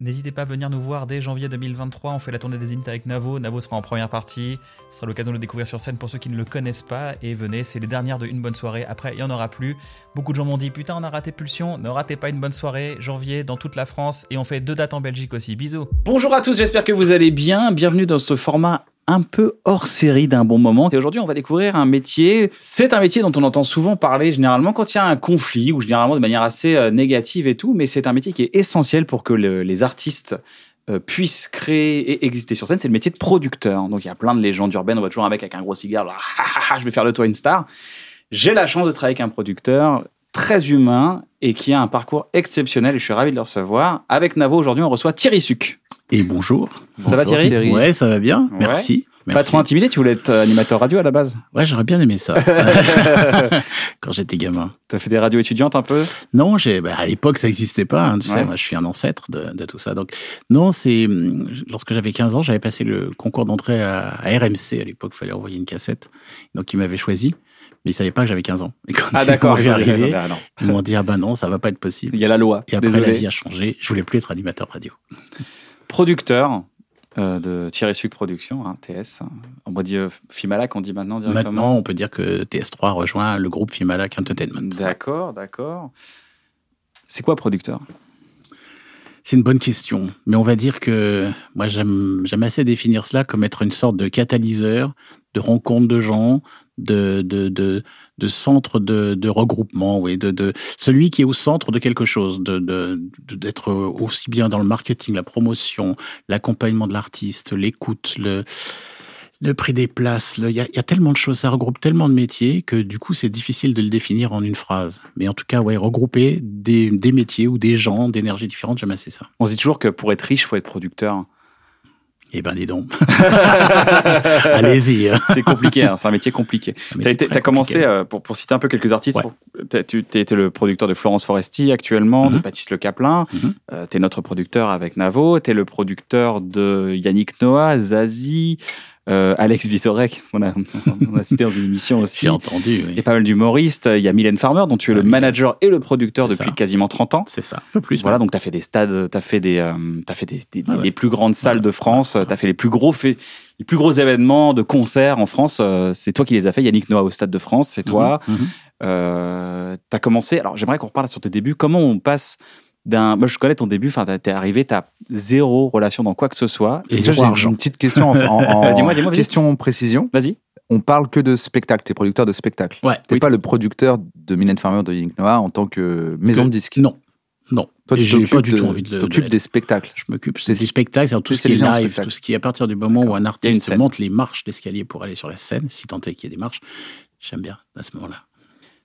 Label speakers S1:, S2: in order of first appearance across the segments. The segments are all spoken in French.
S1: n'hésitez pas à venir nous voir dès janvier 2023. On fait la tournée des Init avec Navo. Navo sera en première partie. Ce sera l'occasion de le découvrir sur scène pour ceux qui ne le connaissent pas. Et venez, c'est les dernières de Une Bonne Soirée. Après, il n'y en aura plus. Beaucoup de gens m'ont dit Putain, on a raté Pulsion. Ne ratez pas une bonne soirée. Janvier dans toute la France. Et on fait deux dates en Belgique aussi. Bisous. Bonjour à tous, j'espère que vous allez bien. Bienvenue dans ce format un peu hors série d'un bon moment. Et aujourd'hui, on va découvrir un métier. C'est un métier dont on entend souvent parler généralement quand il y a un conflit ou généralement de manière assez euh, négative et tout. Mais c'est un métier qui est essentiel pour que le- les artistes euh, puissent créer et exister sur scène. C'est le métier de producteur. Donc il y a plein de légendes urbaines. On voit toujours un mec avec un gros cigare. là, Ah, ah, ah, je vais faire de toi une star. J'ai la chance de travailler avec un producteur très humain et qui a un parcours exceptionnel et je suis ravi de le recevoir. Avec Navo, aujourd'hui, on reçoit Thierry Suc.
S2: Et bonjour.
S1: Ça va,
S2: Bonjour,
S1: Thierry
S2: Ouais, ça va bien.
S1: Ouais.
S2: Merci.
S1: Pas trop intimidé, tu voulais être euh, animateur radio à la base
S2: Ouais, j'aurais bien aimé ça. Quand j'étais gamin.
S1: T'as fait des radios étudiantes un peu
S2: Non, j'ai, bah, à l'époque, ça n'existait pas. hein, tu
S1: Ouais.
S2: sais, moi, je suis un ancêtre de, de tout ça. Donc, non, c'est, hum, lorsque j'avais 15 ans, j'avais passé le concours d'entrée à, à RMC. À l'époque, il fallait envoyer une cassette. Donc, ils m'avaient choisi. Mais ils savaient pas que j'avais 15 ans. Et quand
S1: Ah
S2: ils
S1: d'accord, Ah, non.
S2: ils m'ont dit, ah ben non, ça va pas être possible.
S1: il y a la loi.
S2: Et après,
S1: Désolé.
S2: la vie a changé. Je voulais plus être animateur radio.
S1: Producteur euh, de Thierry Suc Production, hein, TS. On va dire Fimalac, on dit maintenant directement.
S2: Maintenant, on peut dire que TS3 rejoint le groupe Fimalac Entertainment.
S1: D'accord, d'accord. C'est quoi producteur?
S2: C'est une bonne question, mais on va dire que moi j'aime assez définir cela comme être une sorte de catalyseur, de rencontre de gens, de de de, centre de, regroupement, oui, de, celui qui est au centre de quelque chose, de de- d'être aussi bien dans le marketing, la promotion, l'accompagnement de l'artiste, l'écoute, le le prix des places, il y, a- il y a tellement de choses, ça regroupe tellement de métiers que du coup c'est difficile de le définir en une phrase. Mais en tout cas, ouais, regrouper des, des métiers ou des gens d'énergie différentes, j'aime assez ça.
S1: On se dit toujours que pour être riche, faut être producteur.
S2: Eh ben dis donc. Allez-y.
S1: C'est compliqué, hein, c'est un métier compliqué. Tu as, commencé,
S2: compliqué.
S1: euh, pour, pour citer un peu quelques artistes,
S2: Ouais.
S1: tu été le producteur de Florence Foresti actuellement, de
S2: Mhm.
S1: Baptiste Le Caplin.
S2: Mhm.
S1: tu es notre producteur avec Navo. Tu es le producteur de Yannick Noah, Zazie, euh, Alex Visorek, on a, on a cité dans une émission aussi.
S2: J'ai entendu. oui.
S1: Et pas mal d'humoristes. Il y a Mylène Farmer, dont tu es
S2: Ah,
S1: le manager et le producteur depuis
S2: ça.
S1: quasiment 30 ans.
S2: C'est ça. Un peu plus.
S1: Voilà,
S2: même.
S1: donc tu as fait des stades, tu as fait, des, euh, fait des, des-
S2: Ah ouais.
S1: les plus grandes salles
S2: Ouais.
S1: de France, tu as fait les plus gros faits. Les plus gros événements de concerts en France, euh, c'est toi qui les as fait. Yannick Noah au Stade de France, c'est toi.
S2: Mhm, mhm.
S1: Euh, tu as commencé. Alors, j'aimerais qu'on reparle sur tes débuts. Comment on passe d'un. Moi, je connais ton début. Enfin, t'es arrivé, t'as zéro relation dans quoi que ce soit.
S2: Et zéro
S3: j'ai une- petite question en, en- en-
S1: dis-moi, dis-moi, vas-y.
S3: question précision.
S1: Vas-y.
S3: On parle que de spectacle. T'es producteur de spectacle.
S2: Ouais.
S3: T'es
S1: Oui.
S3: pas le producteur de Mylène Farmer de Yannick Noah en tant que maison
S2: Que-
S3: de disques.
S2: Non. Non.
S3: Toi, tu
S2: j'ai pas du
S3: de-
S2: tout envie de le. de
S3: t'occupes
S2: l'être.
S3: des spectacles.
S2: Je m'occupe
S3: T'es-
S2: du spectacle, c'est tout ce qui est live, tout ce qui est à partir du moment où un
S1: a
S2: artiste monte les marches d'escalier pour aller sur la scène, si tant est qu'il y ait des marches, j'aime bien à ce moment-là.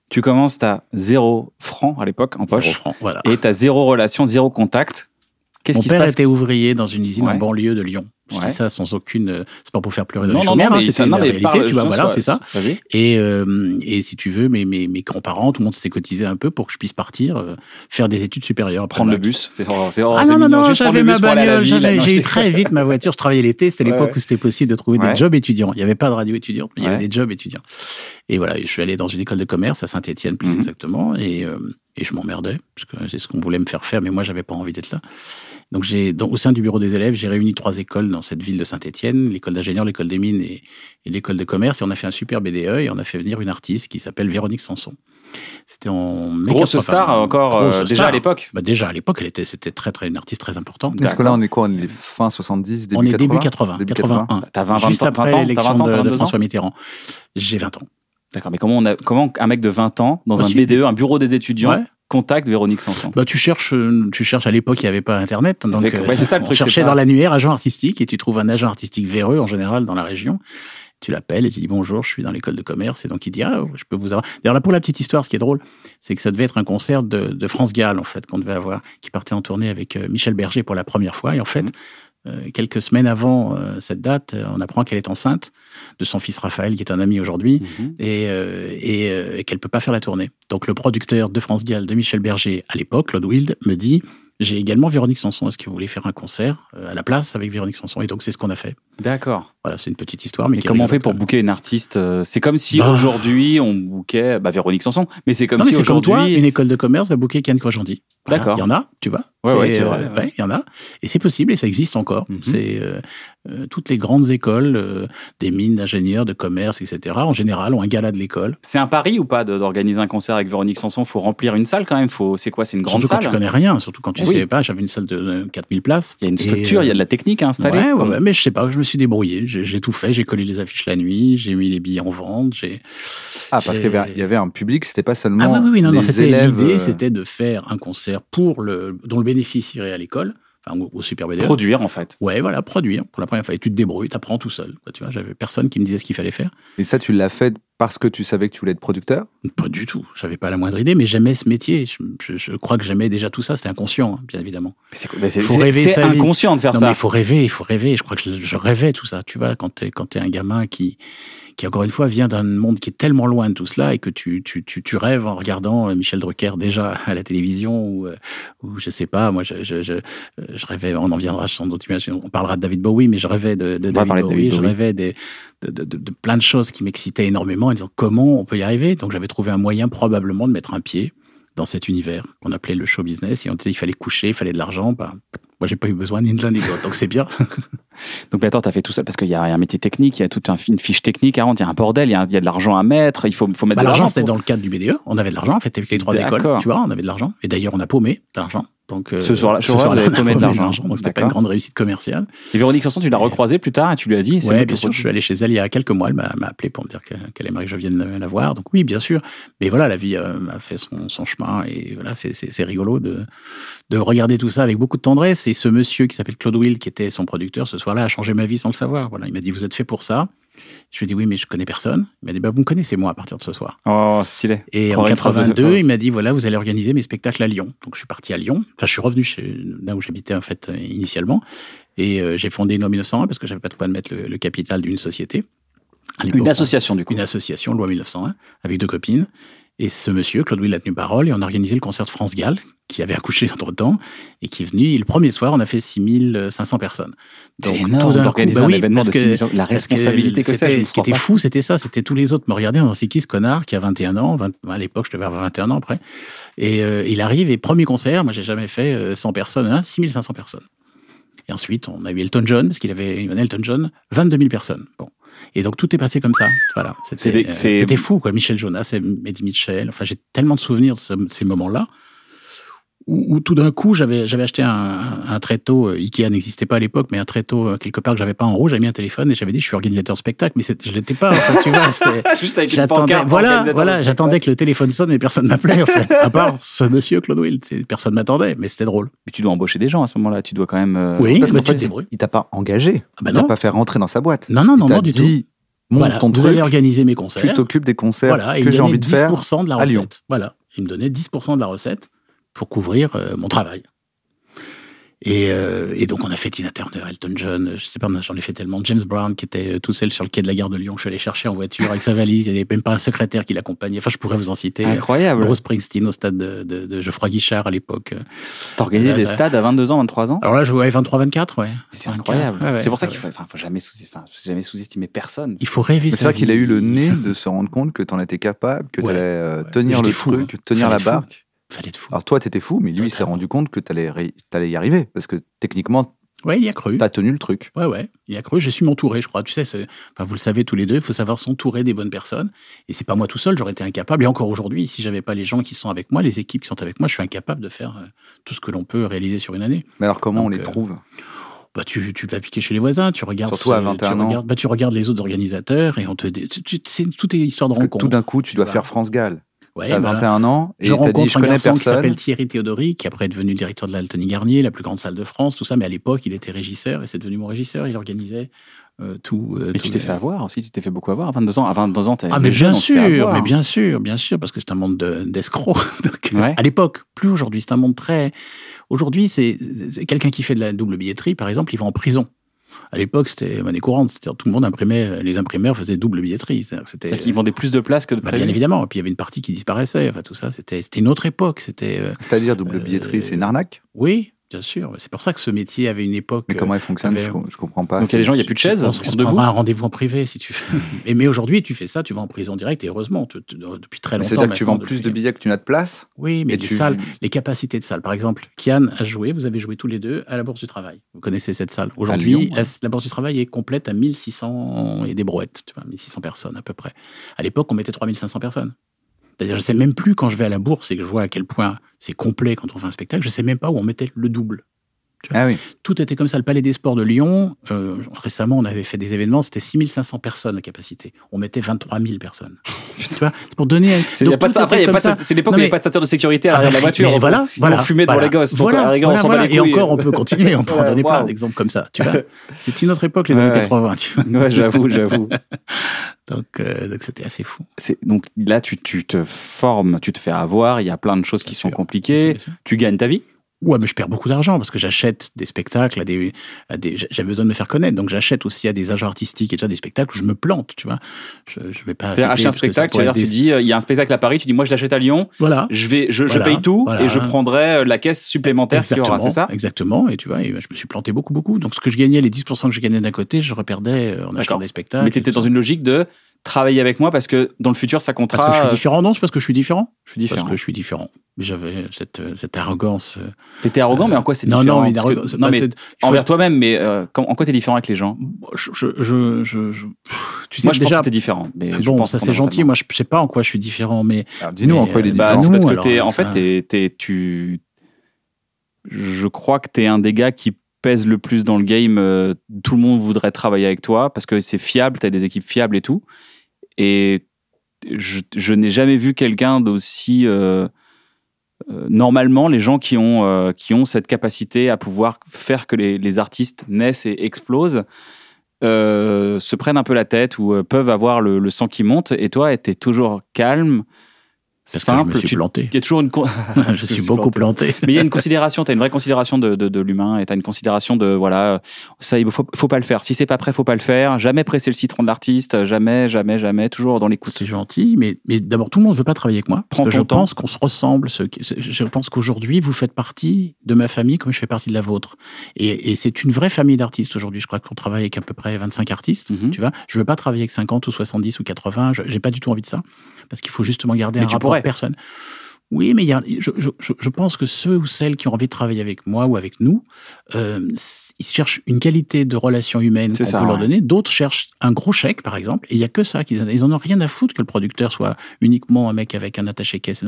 S1: Tu commences, t'as zéro franc à l'époque en
S2: Zéro
S1: poche.
S2: franc, voilà.
S1: Et t'as zéro relation, zéro contact. Qu'est-ce
S2: Mon
S1: qui se
S2: père
S1: passe
S2: était ouvrier dans une usine
S1: Ouais.
S2: en banlieue de Lyon. Je
S1: Ouais.
S2: dis ça sans aucune. euh, C'est pas pour faire pleurer dans
S1: Non,
S2: les chaumières, hein, c'était la réalité,
S1: parle-
S2: tu vois, voilà, c'est ça. Et, euh, et si tu veux, mes, mes, mes grands-parents, tout le monde s'était cotisé un peu pour que je puisse partir euh, faire des études supérieures.
S1: Prendre le bus. C'est oh,
S2: Ah non, non, non, j'avais ma bagnole, j'ai eu très vite ma voiture. Je travaillais l'été, c'était l'époque
S1: ouais.
S2: où c'était possible de trouver
S1: Ouais.
S2: des jobs étudiants. Il n'y avait pas de radio étudiante, mais il y avait des jobs étudiants. Et voilà, je suis allé dans une école de commerce à Saint-Étienne plus
S1: Mhm.
S2: exactement, et, euh, et je m'emmerdais parce que c'est ce qu'on voulait me faire faire, mais moi j'avais pas envie d'être là. Donc j'ai, au sein du bureau des élèves, j'ai réuni trois écoles dans cette ville de Saint-Étienne, l'école d'ingénieur, l'école des mines et, et l'école de commerce, et on a fait un super BDE et on a fait venir une artiste qui s'appelle Véronique Sanson. C'était en mai
S1: Grosse
S2: 80.
S1: star encore euh, déjà
S2: star.
S1: à l'époque.
S2: Bah déjà à l'époque, elle était, c'était très très une artiste très importante.
S3: Est-ce que là, on est quoi On est fin 70, début
S2: on est
S3: 80
S2: début 80,
S3: Début
S2: 81.
S1: T'as 20, 20
S2: juste
S1: ans,
S2: après
S1: 20 ans, t'as 20
S2: l'élection
S1: ans,
S2: de,
S1: 22
S2: de François Mitterrand. J'ai 20 ans.
S1: D'accord, mais comment, on a, comment un mec de 20 ans, dans un
S2: Possible.
S1: BDE, un bureau des étudiants,
S2: Ouais.
S1: Contacte Véronique Sanson
S2: Bah, tu cherches, euh, tu cherches à l'époque, il n'y avait pas Internet. Donc,
S1: Avec- ouais, c'est ça le
S2: on
S1: truc,
S2: cherchait
S1: c'est pas-
S2: dans l'annuaire agent artistique et tu trouves un agent artistique véreux en général dans la région. Tu l'appelles et tu dis bonjour, je suis dans l'école de commerce. Et donc il dit ah, je peux vous avoir. D'ailleurs là pour la petite histoire, ce qui est drôle, c'est que ça devait être un concert de, de France Gall en fait qu'on devait avoir, qui partait en tournée avec euh, Michel Berger pour la première fois. Et en fait, euh, quelques semaines avant euh, cette date, euh, on apprend qu'elle est enceinte de son fils Raphaël, qui est un ami aujourd'hui,
S1: Mhm.
S2: et, euh, et, euh, qu'elle peut pas faire la tournée. Donc le producteur de France Gall, de Michel Berger à l'époque, Claude Wild, me dit j'ai également Véronique Sanson. Est-ce que vous voulez faire un concert euh, à la place avec Véronique Sanson? Et donc c'est ce qu'on a fait.
S1: D'accord.
S2: Voilà, c'est une petite histoire, mais
S1: comment on fait pour booker une artiste euh, C'est comme si
S2: Bah.
S1: aujourd'hui on bookait bah, Véronique Sanson, mais c'est comme
S2: non,
S1: si
S2: c'est comme toi,
S1: aujourd'hui.
S2: une école de commerce va booker Kian Kojandi.
S1: D'accord.
S2: Il y en a, tu vois.
S1: Ouais, ouais, c'est vrai,
S2: euh,
S1: ouais.
S2: il y en a. Et c'est possible et ça existe encore.
S1: Mhm.
S2: C'est euh, euh, toutes les grandes écoles, euh, des mines d'ingénieurs, de commerce, etc. En général, ont un gala de l'école.
S1: C'est un pari ou pas de- d'organiser un concert avec Véronique Sanson? Faut remplir une salle quand même. Faut. C'est quoi? C'est une grande
S2: Surtout quand
S1: salle?
S2: tu connais rien, surtout quand tu
S1: Oui.
S2: sais pas. J'avais une salle de euh, 4000 places.
S1: Il y a une structure, il y a de la technique à installer.
S2: Ouais, ouais, mais je sais pas, je me suis débrouillé. J'ai j'ai tout fait. J'ai collé les affiches la nuit, j'ai mis les billets en vente. J'ai.
S3: Ah, parce
S2: J'ai-
S3: qu'il y avait- il y avait un public, c'était pas seulement.
S2: Ah oui, oui, oui, non, non,
S3: les
S2: c'était
S3: élèves,
S2: l'idée, c'était de faire un concert pour le, dont le bénéfice irait à l'école, enfin au, au Super BDE.
S1: Produire en fait.
S2: Ouais, voilà, produire pour la première fois. Et tu te débrouilles, tu apprends tout seul. quoi, tu vois, j'avais personne qui me disait ce qu'il fallait faire.
S3: Et ça, tu l'as fait parce que tu savais que tu voulais être producteur?
S2: Pas du tout. J'avais pas la moindre idée, mais j'aimais ce métier. Je, je- je crois que j'aimais déjà tout ça. C'était inconscient, hein, bien évidemment.
S1: C'est
S2: vie.
S1: inconscient de faire
S2: non, mais
S1: ça.
S2: il faut rêver, il faut rêver. Je crois que je, je rêvais tout ça. Tu vois, quand t'es quand t'es un gamin qui qui encore une fois vient d'un monde qui est tellement loin de tout cela et que tu tu tu, tu rêves en regardant euh, Michel Drucker déjà à la télévision ou euh, ou je sais pas. Moi, je je, je, je rêvais. On en viendra sans doute. On parlera de David Bowie, mais je rêvais de, David Bowie. Je rêvais des, de, de, de, de plein de choses qui m'excitaient énormément en disant comment on peut y arriver. Donc j'avais trouvé un moyen probablement de mettre un pied dans cet univers qu'on appelait le show business et on disait il fallait coucher, il fallait de l'argent. Ben, moi, j'ai pas eu besoin ni de l'un ni de l'autre, donc c'est bien.
S1: Donc mais attends, t'as fait tout ça parce qu'il y a un métier technique, il y a toute un- une fiche technique à rendre, il y a un bordel, il y a, il y a de l'argent à mettre, il faut, faut mettre
S2: Bah,
S1: de
S2: l'argent,
S1: l'argent.
S2: c'était
S1: pour-
S2: dans le cadre du BDE. On avait de l'argent, en fait, avec les trois écoles. Tu vois, on avait de l'argent. Et d'ailleurs, on a paumé de l'argent. Donc, euh,
S1: Ce soir-là, ce soir-là, paumé de l'argent.
S2: Donc, c'était pas une grande réussite commerciale.
S1: Et Véronique Sanson, tu l'as recroisée plus tard et tu lui as dit. moi
S2: bien sûr. Je suis allé chez elle il y a quelques mois. Elle m'a appelé pour me dire que- qu'elle aimerait que je vienne la voir. Donc, oui, bien sûr. Mais voilà, la vie euh, a fait son, son chemin. Et voilà, c'est- rigolo de, de regarder tout ça avec beaucoup de tendresse. Et ce monsieur qui s'appelle Claude Will, qui était son producteur ce soir-là, a changé ma vie sans le savoir. Voilà, il m'a dit Vous êtes fait pour ça. Je lui ai dit Oui, mais je connais personne. Il m'a dit bah, Vous me connaissez, moi, à partir de ce soir.
S1: Oh, stylé.
S2: Et en
S1: une phrase de
S2: 82,
S1: défense.
S2: il m'a dit voilà, vous allez organiser mes spectacles à Lyon. Donc je suis parti à Lyon. Enfin, je suis revenu chez là où j'habitais en fait euh, initialement, et euh, j'ai fondé une loi 1901 parce que j'avais pas de quoi de mettre le, le capital d'une société.
S1: Une association du coup.
S2: une association, loi 1901, avec deux copines. Et ce monsieur, Claude Will, a tenu parole et on a organisé le concert de France Gall, qui avait accouché entre-temps, et qui est venu. Et le premier soir, on a fait 6500 personnes. Tout
S1: énorme d'organiser
S2: bah oui,
S1: événement
S2: parce
S1: de
S2: que-
S1: 6000 La
S2: que
S1: responsabilité que, c'est,
S2: c'était- Ce qui était
S1: pas.
S2: fou, c'était ça. C'était tous les autres me regardaient dans c'est qui ce connard qui a 21 ans. 20 à l'époque, je devais avoir 21 ans après. Et euh, il arrive et premier concert, moi j'ai jamais fait euh, 100 personnes, hein, 6500 personnes. Et ensuite, on a eu Elton John, parce qu'il avait Elton John, 22 000 personnes. Bon. Et donc tout est passé comme ça. Voilà. Euh, c'était fou, quoi. Michel Jonas, et Eddie Mitchell. Enfin, j'ai tellement de souvenirs de ce- ces moments-là. Où, où tout d'un coup, j'avais j'avais acheté un, un tréteau, Ikea n'existait pas à l'époque, mais un tréteau quelque part que j'avais pas en rouge, j'avais mis un téléphone et j'avais dit je suis organisateur de spectacle, mais je l'étais pas. En fait, tu vois,
S1: Juste avec
S2: J'attendais, voilà, voilà, j'attendais que le téléphone sonne, mais personne m'appelait en fait. À part ce monsieur Claude Will, personne m'attendait, mais c'était drôle.
S1: Mais tu dois embaucher des gens à ce moment-là. Tu dois quand même. euh,
S2: Oui,
S3: Parce
S2: bah, tu
S3: fait, il, il t'a pas engagé.
S2: Ah bah
S3: il t'a
S2: non.
S3: pas fait rentrer dans sa boîte.
S2: Non, non, non,
S3: il
S2: non, du tout.
S3: dit, monte
S2: Voilà,
S3: ton
S2: vous
S3: truc,
S2: allez organiser mes
S3: tu
S2: concerts.
S3: t'occupes des concerts
S2: Voilà, et
S3: que j'ai envie de faire.
S2: 10% de la
S3: à Lyon.
S2: recette. Voilà, il me donnait 10% de la recette pour couvrir euh, mon travail. Et, euh, et donc on a fait Tina Turner, Elton John, euh, je sais pas, j'en ai fait tellement. James Brown qui était tout seul sur le quai de la gare de Lyon, je suis allé chercher en voiture avec sa valise, il n'y avait même pas un secrétaire qui l'accompagnait. Enfin, je pourrais vous en citer.
S1: Incroyable.
S2: Bruce Springsteen au stade de, de, de Geoffroy Guichard à l'époque.
S1: T'as organisé
S2: Là,
S1: des stades à 22 ans, 23 ans?
S2: Alors là, je jouais 23-24, ouais.
S1: C'est
S2: 24,
S1: incroyable.
S2: ouais, ouais,
S1: c'est pour ça
S2: ouais,
S1: qu'il faut, faut jamais sous, sous-estimer personne.
S2: Il faut rêver.
S3: C'est ça qu'il a eu le nez de se rendre compte que t'en étais capable, que
S2: Ouais,
S3: t'allais euh,
S2: ouais.
S3: tenir le
S2: fou,
S3: truc,
S2: hein.
S3: tenir la barque.
S2: Fallait être fou.
S3: Alors toi, t'étais fou, mais lui, il s'est rendu compte que t'allais ré- t'allais y arriver. Parce que techniquement,
S2: Ouais, il y a cru.
S3: t'as tenu le truc.
S2: Ouais, ouais, il y a cru. Je suis m'entourer, je crois. Tu sais, c'est- enfin, vous le savez tous les deux, il faut savoir s'entourer des bonnes personnes. Et c'est pas moi tout seul, j'aurais été incapable. Et encore aujourd'hui, si j'avais pas les gens qui sont avec moi, les équipes qui sont avec moi, je suis incapable de faire euh, tout ce que l'on peut réaliser sur une année.
S3: Mais alors, comment on les
S2: euh,
S3: trouve?
S2: Bah, tu, tu vas piquer chez les voisins, tu regardes.
S3: Surtout à
S2: ce-
S3: 21
S2: tu
S3: ans.
S2: Regardes, bah, tu regardes les autres organisateurs et on te dit. tu- tu- c'est tout est histoire de
S3: Parce
S2: rencontre.
S3: tout d'un coup, tu dois faire France Gall.
S2: Ouais,
S3: T'as
S2: bah,
S3: 21 ans et
S2: je
S3: t'as dit
S2: rencontre
S3: je
S2: un
S3: connais
S2: garçon qui
S3: personne.
S2: s'appelle Thierry Théodori, qui après est devenu directeur de l'Altony Garnier, la plus grande salle de France, tout ça. Mais à l'époque, il était régisseur et c'est devenu mon régisseur. Il organisait euh, tout. euh,
S1: Et
S2: tout
S1: tu t'es
S2: les-
S1: fait avoir aussi, tu t'es fait beaucoup avoir à 22 ans. À 22 ans,
S2: Ah mais bien sûr, mais bien sûr, bien sûr, parce que c'est un monde de- d'escrocs.
S1: Ouais.
S2: À l'époque, plus aujourd'hui, c'est un monde très. Aujourd'hui, c'est quelqu'un qui fait de la double billetterie, par exemple, il va en prison. À l'époque, c'était monnaie courante, c'est-à-dire tout le monde imprimait, les imprimeurs faisaient double billetterie. C'est-à-dire que C'était
S1: C'est-à-dire qu'ils vendaient plus de places que de
S2: bah, bien évidemment. Et puis il y avait une partie qui disparaissait. Enfin tout ça, c'était c'était une autre époque. C'était euh,
S3: C'est-à-dire double
S2: Euh,
S3: billetterie, c'est une arnaque?
S2: Oui, bien sûr. C'est pour ça que ce métier avait une époque.
S3: Mais comment elle fonctionne
S2: avait-
S3: je, com- je comprends pas.
S1: Donc il y a des gens, il n'y a plus de chaises,
S2: On se prendra un rendez-vous en privé si tu. Et mais aujourd'hui, tu fais ça, tu vas en prison direct et heureusement, tu- tu- depuis très longtemps.
S3: C'est-à-dire que tu vends plus de
S2: depuis-
S3: billets que tu n'as de place
S2: Oui, mais les
S3: tu-
S2: salles, les capacités de salles. Par exemple, Kian a joué, vous avez joué tous les deux à la Bourse du Travail. Vous connaissez cette salle. Aujourd'hui,
S3: ouais.
S2: la, la Bourse du Travail est complète à 1600 et des brouettes, tu vois, 1600 personnes à peu près. À l'époque, on mettait 3500 personnes. C'est-à-dire, je sais même plus quand je vais à la bourse et que je vois à quel point c'est complet quand on fait un spectacle, je sais même pas où on mettait le double.
S3: Ah oui.
S2: Tout était comme ça. Le Palais des Sports de Lyon, euh, récemment, on avait fait des événements, c'était 6500 personnes de capacité. On mettait 23 000 personnes. c'est pour donner.
S1: C'est l'époque où il n'y avait pas de ceinture de sécurité à
S2: Ah
S1: l'arrière de
S2: bah,
S1: la voiture.
S2: mais voilà,
S1: On
S2: voilà.
S1: fumait devant
S2: voilà.
S1: les gosses. Donc,
S2: Voilà,
S1: la rigueur, on
S2: voilà,
S1: les
S2: Et encore, on peut continuer, on peut en donner plein
S1: waouh.
S2: d'exemples comme ça. Tu vois, c'est une autre époque, les années
S1: ouais.
S2: 80. Tu vois.
S1: Ouais, j'avoue, j'avoue.
S2: Donc, euh, donc c'était assez fou.
S1: Donc là, tu, tu te formes, tu te fais avoir, il y a plein de choses qui sont compliquées. Tu gagnes ta vie.
S2: Ouais, mais je perds beaucoup d'argent parce que j'achète des spectacles à des, à des j'ai besoin de me faire connaître, donc j'achète aussi à des agents artistiques et vois, des spectacles où je me plante, tu vois. Je, je vais pas.
S1: Acheter un spectacle, c'est-à-dire tu dis, euh, il y a un spectacle à Paris, tu dis, moi je l'achète à Lyon,
S2: Voilà.
S1: je, vais, je, paye tout
S2: voilà.
S1: et je prendrai euh, la caisse supplémentaire qu'il y aura, c'est ça?
S2: Exactement. Et tu vois, et je me suis planté beaucoup, beaucoup. Donc ce que je gagnais, les 10% que je gagnais d'un côté, je reperdais euh, en achetant des spectacles.
S1: Mais tu étais dans
S2: tout
S1: une logique de travailler avec moi parce que dans le futur ça comptera.
S2: Parce que je suis
S1: euh,
S2: différent. Non, c'est parce que je suis différent.
S1: je suis différent.
S2: Parce que je suis différent. J'avais cette, euh, cette arrogance. euh,
S1: T'étais arrogant, mais en quoi c'est
S2: non,
S1: différent
S2: non, mais
S1: que-
S2: arrogance.
S1: non,
S2: bah,
S1: mais
S2: c'est- il faut-
S1: envers toi-même, mais euh, en quoi t'es différent avec les gens
S2: je, je, je, je- je- tu sais
S1: Moi je pense
S2: déjà.
S1: que t'es différent. Mais
S2: Bon,
S1: pense
S2: ça c'est gentil. Moi, je sais pas en quoi je suis différent, mais
S3: dis-nous
S2: Mais,
S3: en quoi il est
S1: Bah,
S3: différent.
S1: c'est parce que
S2: alors,
S1: t'es, en fait, t'es, t'es- tu, je crois que t'es un des gars qui pèse le plus dans le game. tout le monde voudrait travailler avec toi parce que c'est fiable, t'as des équipes fiables et tout. Et je, n'ai jamais vu quelqu'un d'aussi euh, euh, normalement les gens qui ont euh, qui ont cette capacité à pouvoir faire que les, artistes naissent et explosent. se prennent un peu la tête ou peuvent avoir le, le sang qui monte et toi t'es toujours calme
S2: parce que
S1: simple
S2: je me suis planté.
S1: il y a toujours une.
S2: je suis beaucoup planté.
S1: Mais il y a une considération, tu as une vraie considération de, de, de l'humain et tu as une considération de, voilà, ça, il faut, faut pas le faire. Si c'est pas prêt, faut pas le faire. Jamais presser le citron de l'artiste, jamais, jamais, jamais, toujours dans l'écoute.
S2: C'est gentil, mais, mais d'abord, tout le monde ne veut pas travailler avec moi. Parce
S1: Prends
S2: que
S1: ton
S2: je
S1: temps.
S2: pense qu'on se ressemble. ce Je pense qu'aujourd'hui, vous faites partie de ma famille comme je fais partie de la vôtre. Et, et c'est une vraie famille d'artistes aujourd'hui. Je crois qu'on travaille avec à peu près 25 artistes.
S1: Mhm.
S2: Tu vois, je veux pas travailler avec 50 ou 70 ou 80. Je J'ai pas du tout envie de ça. Parce qu'il faut justement garder
S1: Mais
S2: un rapport personne. Oui, mais il y a, je, je, je- je pense que ceux ou celles qui ont envie de travailler avec moi ou avec nous, euh, ils cherchent une qualité de relation humaine qu'on peut leur donner. D'autres cherchent un gros chèque, par exemple, et il y a que ça. qu'ils- Ils en ont rien à foutre que le producteur soit uniquement un mec avec un attaché caisse.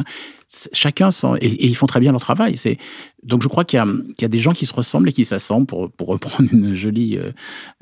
S2: Chacun s'en, et, et ils font très bien leur travail. C'est donc je crois qu'il y, a- qu'il y a des gens qui se ressemblent et qui s'assemblent pour, pour reprendre une jolie euh,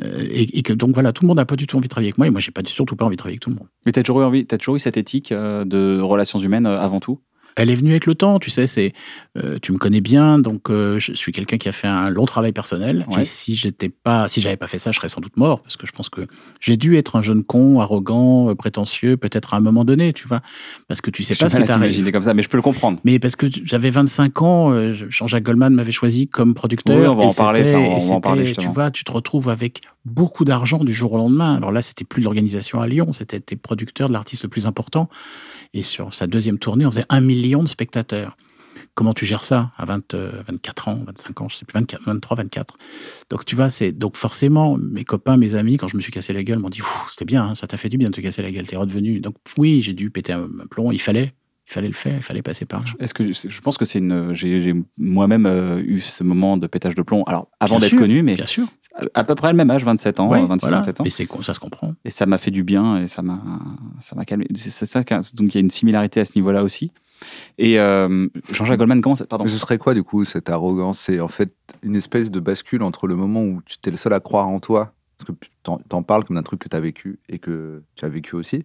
S2: euh, et, et que donc voilà, tout le monde n'a pas du tout envie de travailler avec moi et moi j'ai pas surtout pas envie de travailler avec tout le monde.
S1: Mais tu as toujours eu envie, t'as toujours eu cette éthique de relations humaines avant tout?
S2: Elle est venue avec le temps, tu sais. C'est, euh, tu me connais bien, donc euh, je suis quelqu'un qui a fait un long travail personnel.
S1: Ouais.
S2: Et si j'étais pas, si j'avais pas fait ça, je serais sans doute mort, parce que je pense que j'ai dû être un jeune con, arrogant, euh, prétentieux, peut-être à un moment donné, tu vois, parce que tu sais
S1: Je
S2: pas ce qui
S1: pas
S2: t'arrive.
S1: l'imaginer comme ça, mais je peux le comprendre.
S2: Mais parce que j'avais 25 ans, euh, Jean-Jacques Goldman m'avait choisi comme producteur.
S1: Oui, on va
S2: et
S1: en parler, ça, on va- en parler, justement.
S2: Tu vois, tu te retrouves avec beaucoup d'argent du jour au lendemain. Alors là, c'était plus l'organisation à Lyon, c'était tes producteurs de l'artiste le plus important. Et sur sa deuxième tournée, on faisait un million de spectateurs. Comment tu gères ça à 20, euh, 24 ans, 25 ans, je sais plus, 24, 23, 24. Donc tu vois, c'est donc forcément mes copains, mes amis, quand je me suis cassé la gueule, m'ont dit c'était bien, hein, ça t'a fait du bien de te casser la gueule, t'es redevenu. Donc oui, j'ai dû péter un plomb, il fallait, il fallait le faire, il fallait passer par là.
S1: Est-ce que je pense que c'est une, j'ai j'ai moi-même euh, eu ce moment de pétage de plomb. Alors avant
S2: Bien
S1: d'être
S2: sûr,
S1: connu, mais
S2: Bien sûr.
S1: à peu près le même âge, 27 ans,
S2: Ouais,
S1: 26,
S2: voilà.
S1: 27 ans.
S2: Et c'est ça se comprend.
S1: Et ça m'a fait du bien et ça m'a ça m'a calmé. C'est c'est ça, qu'un- donc il y a une similarité à ce niveau-là aussi. Et euh, Jean-Jacques Goldman, comment ça Pardon.
S3: Mais ce serait quoi du coup cette arrogance? C'est en fait une espèce de bascule entre le moment où tu es le seul à croire en toi, parce que t'en, t'en parles comme d'un truc que tu as vécu et que tu as vécu aussi.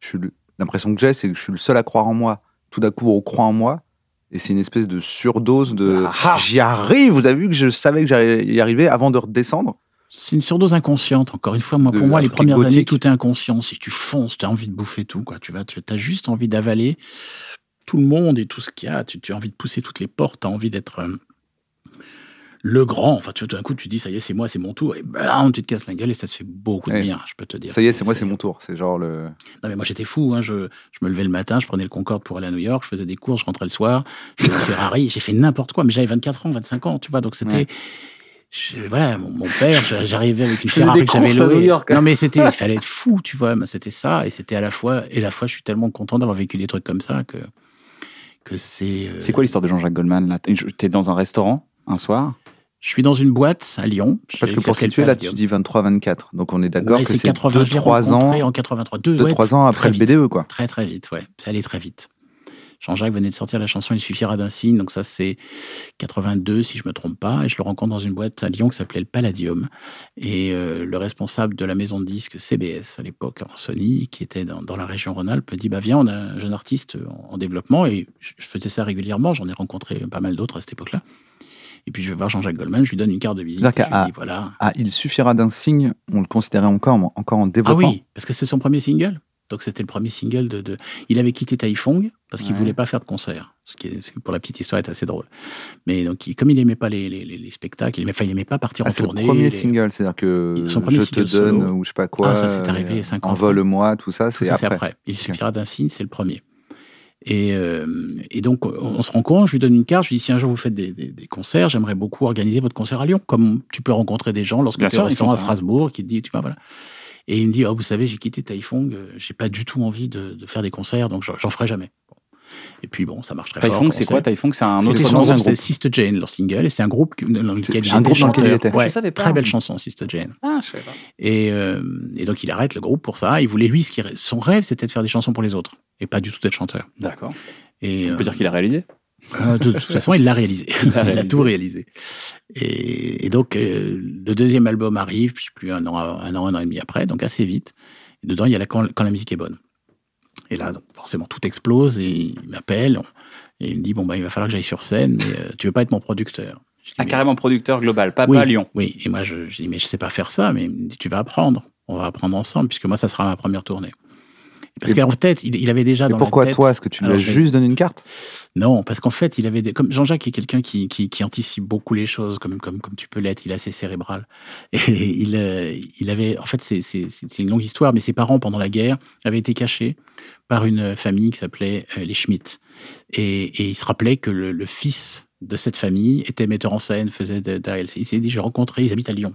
S3: Je suis le- l'impression que j'ai, c'est que je suis le seul à croire en moi. Tout d'un coup, on croit en moi. Et c'est une espèce de surdose de
S1: Ah ah
S3: j'y arrive. Vous avez vu que je savais que j'allais y arriver avant de redescendre?
S2: C'est une surdose inconsciente. Encore une fois, moi, pour moi, les premières
S3: gothique.
S2: années, tout est inconscient. Si tu fonces, tu as envie de bouffer tout. Quoi. Tu vas, tu as juste envie d'avaler tout le monde et tout ce qu'il y a. Tu, tu as envie de pousser toutes les portes. Tu as envie d'être euh, le grand. Enfin, tu, tout d'un coup, tu dis, ça y est, c'est moi, c'est mon tour. Et bam, tu te casses la gueule et ça te fait beaucoup de
S3: Ouais.
S2: bien, je peux te dire.
S3: Ça y est, c'est moi, c'est mon tour. C'est genre le.
S2: Non, mais moi, j'étais fou. Hein. Je, je me levais le matin, je prenais le Concorde pour aller à New York, je faisais des courses, je rentrais le soir, je faisais Ferrari, j'ai fait n'importe quoi. Mais j'avais 24 ans, 25 ans, tu vois. Donc, c'était.
S3: Ouais.
S2: je- voilà, mon, mon père, j'a- j'arrivais avec une
S1: faisais
S2: Ferrari que j'avais louée.
S1: New York.
S2: Non, mais c'était, il fallait être fou, tu vois. Mais c'était ça, et c'était à la fois, et à la fois, je suis tellement content d'avoir vécu des trucs comme ça que, que c'est. euh,
S1: C'est quoi l'histoire de Jean-Jacques Goldman là? T'es dans un restaurant un soir
S2: Je suis dans une boîte à Lyon.
S3: Parce que pour situer, là, tu dis 23-24. Donc on est d'accord
S2: Ouais,
S3: que
S2: c'est
S3: c'est
S2: 80, je l'ai
S3: 2-3
S2: rencontré
S3: ans,
S2: en 83. Deux,
S3: 2
S2: ouais,
S3: 3 ans après le. BDE, quoi.
S2: Très très vite, ouais. Ça allait très vite. Jean-Jacques venait de sortir la chanson Il suffira d'un signe, donc ça c'est 82 si je me trompe pas, et je le rencontre dans une boîte à Lyon qui s'appelait le Palladium. Et euh, le responsable de la maison de disques CBS à l'époque, en Sony, qui était dans, dans la région Rhône-Alpes, me dit bah viens, on a un jeune artiste en, en développement, et je, je faisais ça régulièrement. J'en ai rencontré pas mal d'autres à cette époque-là. Et puis je vais voir Jean-Jacques Goldman, je lui donne une carte de visite. Je dis, voilà.
S3: Ah, il suffira d'un signe, on le considérait encore, en- encore en
S2: Ah
S3: développement.
S2: oui, parce que c'est son premier single. Donc c'était le premier single de, de- Il avait quitté Taifong parce qu'il
S1: Ouais.
S2: voulait pas faire de concert. Ce qui, est, pour la petite histoire, est assez drôle. Mais donc, il- comme il aimait pas les, les- les- les spectacles, il aimait, enfin, il aimait pas partir
S3: Ah,
S2: en
S3: c'est le
S2: tournée.
S3: premier
S2: les-
S3: single, c'est-à-dire que
S2: Son premier
S3: je te
S2: solo.
S3: donne ou je sais pas quoi.
S2: Ah, ça, c'est arrivé
S3: euh, Envole-moi, tout ça, c'est
S2: ça,
S3: après.
S2: c'est après. Il suffira d'un signe, c'est le premier. Et, euh, et donc, on se rencontre, je lui donne une carte, je lui dis si un jour vous faites des, des- des concerts, j'aimerais beaucoup organiser votre concert à Lyon, comme tu peux rencontrer des gens lorsque tu es au restaurant à. Strasbourg qui te dit, tu vois, voilà. Et il me dit, oh, vous savez, j'ai quitté Taifong, euh, j'ai pas du tout envie de, de faire des concerts, donc j'en ferai jamais. Et puis bon, ça marche très fort.
S1: Typhon, c'est
S2: comment
S1: quoi Typhon, c'est un autre
S2: C'était
S3: son
S2: son
S3: ancien
S2: groupe,
S3: groupe.
S2: c'était Sister Jane, leur single, et c'est un groupe qui- dans lequel
S3: C'est
S2: il
S3: un
S2: était
S3: groupe dans lequel il
S2: chanteur.
S3: était.
S2: Ouais,
S1: Je savais pas.
S2: Très belle chanson, Sister Jane.
S1: Ah, je savais pas.
S2: Et, euh, et donc il arrête le groupe pour ça. Il voulait lui, ce qui, son rêve, c'était de faire des chansons pour les autres et pas du tout d'être chanteur.
S1: D'accord.
S2: Et
S1: On
S2: euh,
S1: peut dire qu'il a réalisé.
S2: euh, de, toute façon, il l'a réalisé. il a tout réalisé. Et, et donc euh, le deuxième album arrive, sais plus un an, un an, un an et demi après, donc assez vite. Et dedans, il y a la, quand, quand la musique est bonne. Et là, donc, forcément, tout explose et il m'appelle et il me dit bon bah il va falloir que j'aille sur scène, mais euh, tu veux pas être mon producteur? Dis,
S1: Ah,
S2: Mais-
S1: carrément producteur global, pas,
S2: oui,
S1: pas Lyon.
S2: Oui, et moi je, je dis mais je sais pas faire ça, mais il me dit tu vas apprendre, on va apprendre ensemble puisque moi ça sera ma première tournée. Parce qu'en tête, il, il avait déjà dans
S3: pourquoi
S2: la tête.
S3: toi? Est-ce que tu lui as juste donné une carte?
S2: Non, parce qu'en fait, il avait des... comme Jean-Jacques est quelqu'un qui, qui, qui anticipe beaucoup les choses, comme, comme, comme tu peux l'être. Il est assez cérébral. Et il, euh, il avait, en fait, c'est c'est- c'est- c'est une longue histoire, mais ses parents pendant la guerre avaient été cachés par une famille qui s'appelait euh, les Schmitt. Et, il se rappelait que le, fils de cette famille était metteur en scène, faisait de, de- il s'est dit j'ai rencontré, ils habitent à Lyon.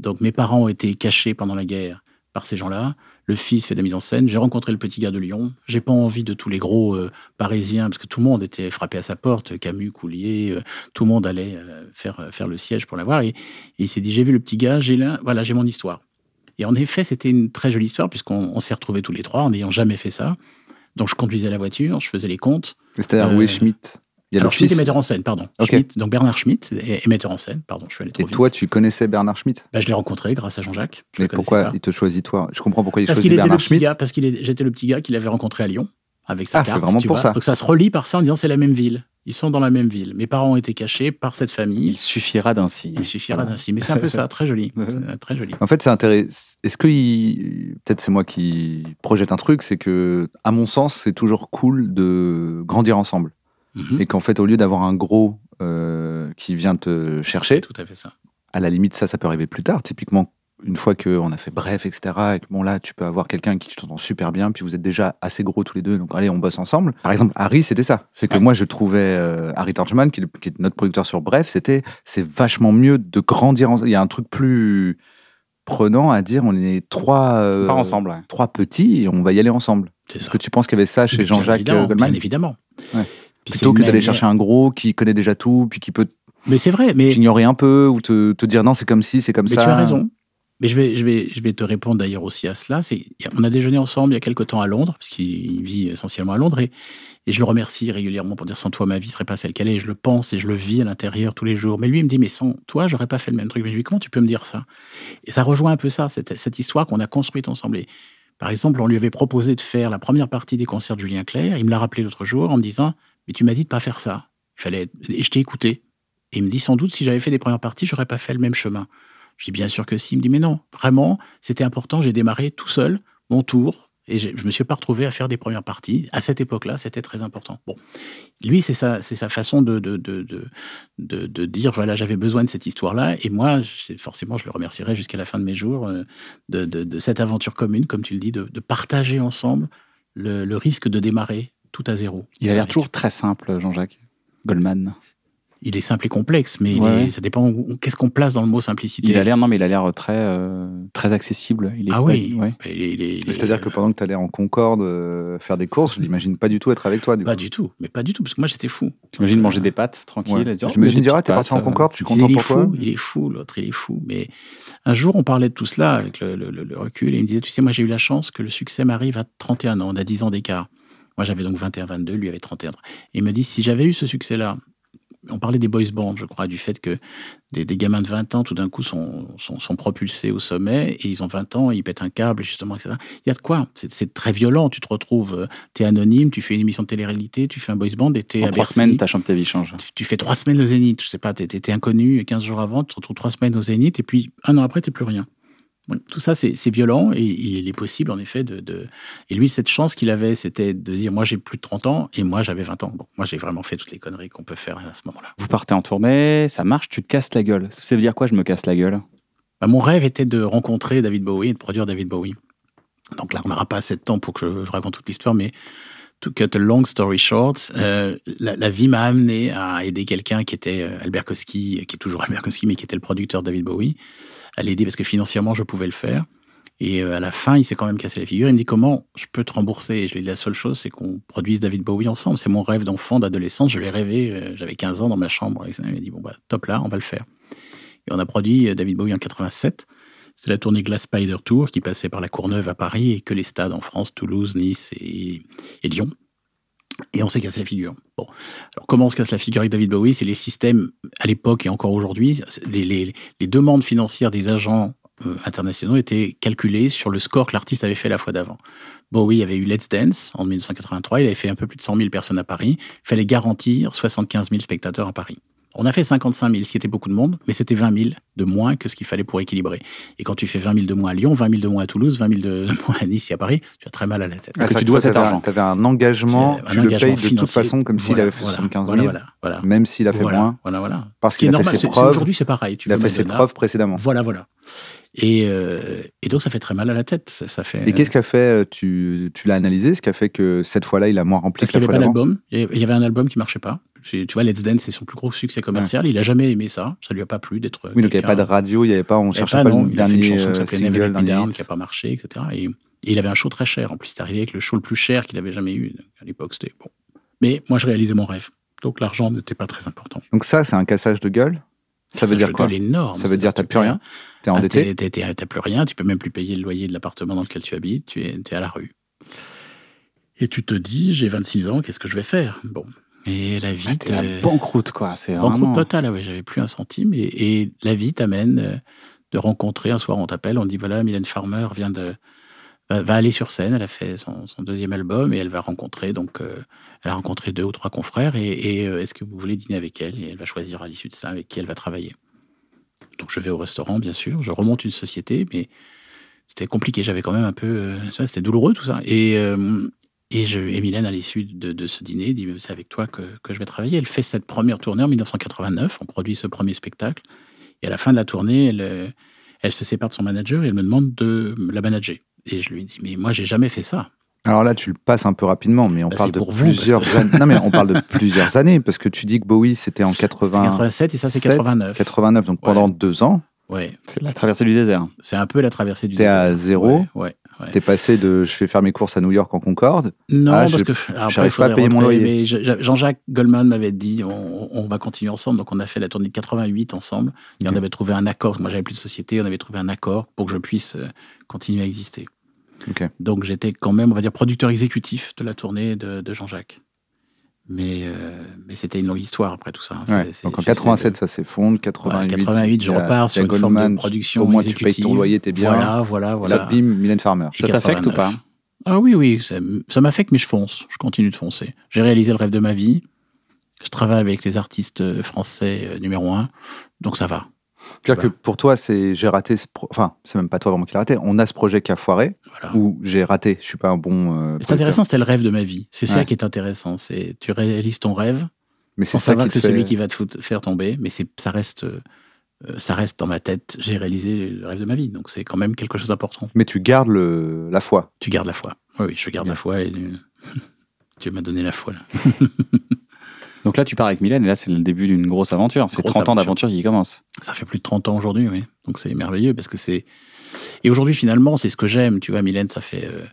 S2: Donc mes parents ont été cachés pendant la guerre par ces gens-là. Le fils fait de la mise en scène. J'ai rencontré le petit gars de Lyon. J'ai pas envie de tous les gros euh, parisiens, parce que tout le monde était frappé à sa porte, Camus, Coulier, euh, tout le monde allait faire, faire le siège pour l'avoir. Et, et il s'est dit, j'ai vu le petit gars, j'ai là, voilà, j'ai mon histoire. Et en effet, c'était une très jolie histoire, puisqu'on on s'est retrouvés tous les trois en n'ayant jamais fait ça. Donc je conduisais la voiture, je faisais les comptes.
S3: C'est-à-dire où
S2: Euh,
S3: est Schmitt Il y a
S2: Alors Schmitt est metteur en scène, pardon. Schmitt, donc Bernard Schmitt est, metteur en scène, pardon, je suis allé trop
S3: Et
S2: vite.
S3: toi, tu connaissais Bernard Schmitt?
S2: Bah, je l'ai rencontré grâce à Jean-Jacques. Je
S3: Mais pourquoi
S2: pas.
S3: il te choisit toi? Je comprends pourquoi il
S2: Parce
S3: choisit
S2: était le
S3: Bernard Schmitt.
S2: gars, parce est- j'étais le petit gars qu'il avait rencontré à Lyon avec sa
S3: Ah, c'est vraiment
S2: tu
S3: pour
S2: vois.
S3: ça.
S2: Donc ça se relie par ça en disant c'est la même ville. Ils sont dans la même ville. Mes parents ont été cachés par cette
S1: Il
S2: famille.
S1: suffira d'un signe.
S2: Il suffira
S3: Voilà.
S2: d'un signe. Mais c'est un peu ça, très joli. Très joli.
S3: En fait, c'est intéressant. Est-ce que il- peut-être c'est moi qui projette un truc, c'est que, à mon sens, c'est toujours cool de grandir ensemble,
S2: Mhm.
S3: et qu'en fait, au lieu d'avoir un gros euh, qui vient te chercher,
S2: Tout à fait ça.
S3: à la limite, ça, ça peut arriver plus tard. Typiquement, une fois qu'on a fait bref, etc., et que bon, là, tu peux avoir quelqu'un qui tu t'entends super bien, puis vous êtes déjà assez gros tous les deux, donc allez, on bosse ensemble. Par exemple, Harry, c'était ça. C'est que
S1: Ouais.
S3: moi, je trouvais euh, Harry Torchman, qui est, le- qui est notre producteur sur Bref, c'était c'est vachement mieux de grandir. en- Il y a un truc plus prenant à dire on est trois, euh,
S1: Pas ensemble, ouais.
S3: trois petits et on va y aller ensemble. Est-ce que tu penses qu'il y avait ça chez Jean-Jacques euh, Goldman
S2: Bien évidemment.
S3: Ouais. Plutôt que d'aller chercher un gros qui connaît déjà tout, puis qui peut
S2: Mais c'est vrai. Mais
S3: t'ignorer un peu ou te, te dire non, c'est comme ci, c'est comme
S2: Mais
S3: ça.
S2: tu as raison. Mais je vais, je vais, je vais te répondre d'ailleurs aussi à cela. On a déjeuné ensemble il y a quelque temps à Londres, parce qu'il vit essentiellement à Londres, et, je le remercie régulièrement pour dire sans toi ma vie serait pas celle qu'elle est. Je le pense et je le vis à l'intérieur tous les jours. Mais lui il me dit mais sans toi j'aurais pas fait le même truc. Mais je lui dis comment tu peux me dire ça? Et ça rejoint un peu ça, cette, cette histoire qu'on a construite ensemble. Et, par exemple, on lui avait proposé de faire la première partie des concerts de Julien Clerc. Il me l'a rappelé l'autre jour en me disant mais tu m'as dit de pas faire ça. Il fallait et je t'ai écouté. Et il me dit sans doute si j'avais fait des premières parties j'aurais pas fait le même chemin. Je dis bien sûr que si. Il me dit mais non, vraiment, c'était important. J'ai démarré tout seul, mon tour, et je, je me suis pas retrouvé à faire des premières parties. À cette époque-là, c'était très important. Bon, lui, c'est sa, c'est sa façon de, de, de, de, de, de dire voilà, j'avais besoin de cette histoire-là. Et moi, forcément, je le remercierai jusqu'à la fin de mes jours euh, de, cette aventure commune, comme tu le dis, de, de partager ensemble le, le risque de démarrer tout à zéro.
S1: Il a l'air toujours très simple, Jean-Jacques. Goldman.
S2: Il est simple et complexe, mais il est- ça dépend qu'est-ce qu'on place dans le mot simplicité.
S1: Il a l'air, non, mais il a l'air très, euh, très accessible. Il est
S2: ah oui,
S1: ouais.
S3: C'est-à-dire que pendant que tu allais en Concorde euh, faire des courses, je l'imagine pas du tout être avec toi. Du
S2: Pas
S3: coup.
S2: du tout, mais pas du tout, parce que moi j'étais fou.
S1: T'imagines manger des pâtes tranquille.
S3: Ouais.
S1: dire,
S3: Je
S1: oh,
S3: dire, ah, t'es parti en
S1: euh,
S3: Concorde,
S2: Il
S3: content
S2: est
S3: pour toi.
S2: fou, il est fou, l'autre, il est fou. Mais un jour, on parlait de tout cela avec le, le- le- le recul et il me disait, tu sais, moi j'ai eu la chance que le succès m'arrive à 31 ans, on a 10 ans d'écart. Moi j'avais donc 21, 22, lui avait 31. Et il me dit, si j'avais eu ce succès-là, on parlait des boys bands, je crois, du fait que des, des gamins de 20 ans, tout d'un coup, sont, sont, sont propulsés au sommet et ils ont 20 ans, ils pètent un câble, justement, etc. Il y a de quoi C'est très violent. Tu te retrouves, tu es anonyme, tu fais une émission de télé-réalité, tu fais un boys band et tu es
S1: En
S2: à
S1: trois
S2: Bercy.
S1: semaines, ta chambre ta vie change.
S2: Tu- tu fais trois semaines au Zénith, je sais pas, t'étais étais inconnu 15 jours avant, tu te retrouves trois semaines au Zénith et puis un an après, t'es plus rien. Tout ça, c'est violent et, et il est possible, en effet, de, de- Et lui, cette chance qu'il avait, c'était de dire, moi, j'ai plus de 30 ans et moi, j'avais 20 ans. Bon, moi, j'ai vraiment fait toutes les conneries qu'on peut faire à ce moment-là.
S1: Vous partez en tournée, ça marche, tu te casses la gueule. Ça veut dire quoi, je me casse la gueule?
S2: Bah, mon rêve était de rencontrer David Bowie et de produire David Bowie. Donc là, on n'aura pas assez de temps pour que je, je raconte toute l'histoire, mais to cut a long story short, euh, la, la vie m'a amené à aider quelqu'un qui était euh, Albert Koski, qui est toujours Albert Koski, mais qui était le producteur de David Bowie, à l'aider parce que financièrement, je pouvais le faire. Et euh, à la fin, il s'est quand même cassé la figure. Il me dit comment je peux te rembourser? Et je lui ai dit la seule chose, c'est qu'on produise David Bowie ensemble. C'est mon rêve d'enfant, d'adolescence. Je l'ai rêvé. euh, J'avais 15 ans dans ma chambre. Il m'a dit bon bah top là, on va le faire. Et on a produit euh, David Bowie en 87. C'était la tournée Glass Spider Tour qui passait par la Courneuve à Paris et que les stades en France, Toulouse, Nice et, et Lyon. Et on s'est cassé la figure. Comment on se casse la figure avec David Bowie? C'est les systèmes, à l'époque et encore aujourd'hui, les demandes financières des agents euh, internationaux étaient calculées sur le score que l'artiste avait fait la fois d'avant. Bowie avait eu Let's Dance en 1983, il avait fait un peu plus de 100 000 personnes à Paris. Il fallait garantir 75 000 spectateurs à Paris. On a fait 55 000, ce qui était beaucoup de monde, mais c'était 20 000 de moins que ce qu'il fallait pour équilibrer. Et quand tu fais 20 000 de moins à Lyon, 20 000 de moins à Toulouse, 20 000 de moins à Nice et à Paris, tu as très mal à la tête.
S3: Ah,
S1: que
S3: ça,
S1: tu
S3: toi,
S1: dois cet argent.
S3: T'avais un engagement,
S2: un
S3: tu le
S2: engagement
S3: payes de toute façon comme s'il
S2: Voilà,
S3: avait fait
S2: voilà,
S3: 75 000,
S2: voilà, voilà, voilà.
S3: même s'il a fait
S2: voilà,
S3: moins,
S2: Voilà, voilà.
S3: parce qu'il a fait
S2: normal,
S3: ses
S2: c'est- c'est
S3: preuves.
S2: aujourd'hui c'est pareil. Tu
S3: il a fait ses preuves précédemment.
S2: Voilà, voilà. Et, euh, et donc ça fait très mal à la tête. Ça, ça fait.
S3: Et qu'est-ce qui a fait, euh, tu, tu l'as analysé, ce qui a fait que cette fois-là, il a moins rempli
S2: Parce qu'il
S3: la
S2: n'y avait pas d'album. Il y avait- un album qui marchait pas. Tu vois, Let's Dance, c'est son plus gros succès commercial. Il a jamais aimé ça. Ça lui a pas plu d'être.
S3: Oui, donc il n'y avait pas de radio, il n'y avait pas, on cherchait
S2: pas,
S3: pas,
S2: non.
S3: le
S2: Il a fait une
S3: dernier
S2: chanson qui
S3: euh,
S2: s'appelait Never Let
S3: dernier
S2: Down, qui n'a pas marché, etc. Et, et il avait un show très cher. En plus, c'est arrivé avec le show le plus cher qu'il avait jamais eu. À l'époque, c'était bon. Mais moi, je réalisais mon rêve. Donc l'argent n'était pas très important.
S3: Donc ça, c'est un cassage de gueule? Ça veut dire quoi?
S2: énorme.
S3: Ça veut dire t'as
S2: tu
S3: plus rien? T'es
S2: Ah,
S3: endetté
S2: T'as plus rien, tu peux même plus payer le loyer de l'appartement dans lequel tu habites, tu es, t'es à la rue. Et tu te dis, j'ai 26 ans, qu'est-ce que je vais faire? Bon. Et la vie.
S1: Ah, la banqueroute, quoi. C'est
S2: Banqueroute
S1: vraiment...
S2: totale, ah ouais, j'avais plus un centime. Et, et la vie t'amène euh, de rencontrer. Un soir, on t'appelle, on dit voilà, Mylène Farmer vient de. Va, va aller sur scène, elle a fait son, son deuxième album et elle va rencontrer, donc, euh, elle a rencontré deux ou trois confrères et, et, euh, est-ce que vous voulez dîner avec elle? Et elle va choisir à l'issue de ça avec qui elle va travailler. Donc je vais au restaurant, bien sûr, je remonte une société, mais c'était compliqué, j'avais quand même un peu. euh, c'était douloureux tout ça. Et, euh, et, je, et Mylène, à l'issue de, de ce dîner, dit C'est avec toi que, que je vais travailler. Elle fait cette première tournée en 1989, on produit ce premier spectacle. Et à la fin de la tournée, elle, euh, elle se sépare de son manager et elle me demande de la manager. Et je lui dis Mais moi, j'ai jamais fait ça.
S3: Alors là, tu le passes un peu rapidement, mais on
S2: Bah,
S3: parle de
S2: vous,
S3: plusieurs années. Non, mais on parle de plusieurs années, parce que tu dis que Bowie, c'était en
S2: C'était
S3: 80...
S2: 87 et ça, c'est
S3: 7,
S2: 89.
S3: 89, donc pendant deux ans,
S2: Ouais,
S1: C'est la traversée du désert.
S2: c'est un peu la traversée du
S3: T'es à
S2: désert.
S3: zéro.
S2: Ouais, ouais, ouais.
S3: t'es passé de je vais faire mes courses à New York en Concorde.
S2: Non,
S3: Ah,
S2: parce que
S3: j'arrive
S2: après, il
S3: pas à payer mon loyer.
S2: Mais je- Jean-Jacques Goldman m'avait dit on, on va continuer ensemble. Donc on a fait la tournée de 88 ensemble. Et
S3: Ok.
S2: on avait trouvé un accord. Moi, j'avais plus de société. On avait trouvé un accord pour que je puisse euh, continuer à exister. Donc j'étais quand même, on va dire, producteur exécutif de la tournée de, de Jean-Jacques. Mais, euh, mais c'était une longue histoire après tout ça. hein.
S3: Ouais. Donc en
S2: j'essaie
S3: 87,
S2: de-
S3: ça s'effondre. 88,
S2: Ouais, 88, je repars sur une forme de
S3: Goldman,
S2: production
S3: Au moins, tu payes
S2: exécutive.
S3: ton loyer, t'es bien.
S2: Voilà, voilà, voilà.
S3: Là, bim, Mylène Farmer.
S2: Et
S1: Ça t'affecte ou
S2: 89.
S1: pas?
S2: Ah oui, oui, ça, ça m'affecte, mais je fonce. Je continue de foncer. J'ai réalisé le rêve de ma vie. Je travaille avec les artistes euh, français euh, numéro un. Donc ça va.
S3: C'est-à-dire que
S2: vois.
S3: pour toi, c'est j'ai raté ce pro- Enfin, c'est même pas toi vraiment qui l'a raté. On a ce projet qui a foiré
S2: Voilà.
S3: ou j'ai raté. Je suis pas un bon. euh,
S2: C'est intéressant, c'était le rêve de ma vie. C'est ça qui est intéressant. C'est tu réalises ton rêve
S3: Mais c'est
S2: savoir
S3: qui
S2: que c'est celui qui va te foutre- faire tomber, mais c'est ça reste euh, ça reste dans ma tête. J'ai réalisé le rêve de ma vie, donc c'est quand même quelque chose d'important.
S3: Mais tu gardes le... la foi.
S2: Tu gardes la foi. Oui, oui, je garde
S3: Bien.
S2: la foi et euh, Dieu m'a donné la foi. Là.
S1: Donc là, tu pars avec Mylène et là, c'est le début d'une grosse aventure. C'est
S2: Grosse
S1: 30 ans
S2: aventure.
S1: d'aventure qui commence.
S2: Ça fait plus de 30 ans aujourd'hui, oui. Donc c'est merveilleux parce que c'est. Et aujourd'hui, finalement, c'est ce que j'aime. Tu vois, Mylène, ça fait euh,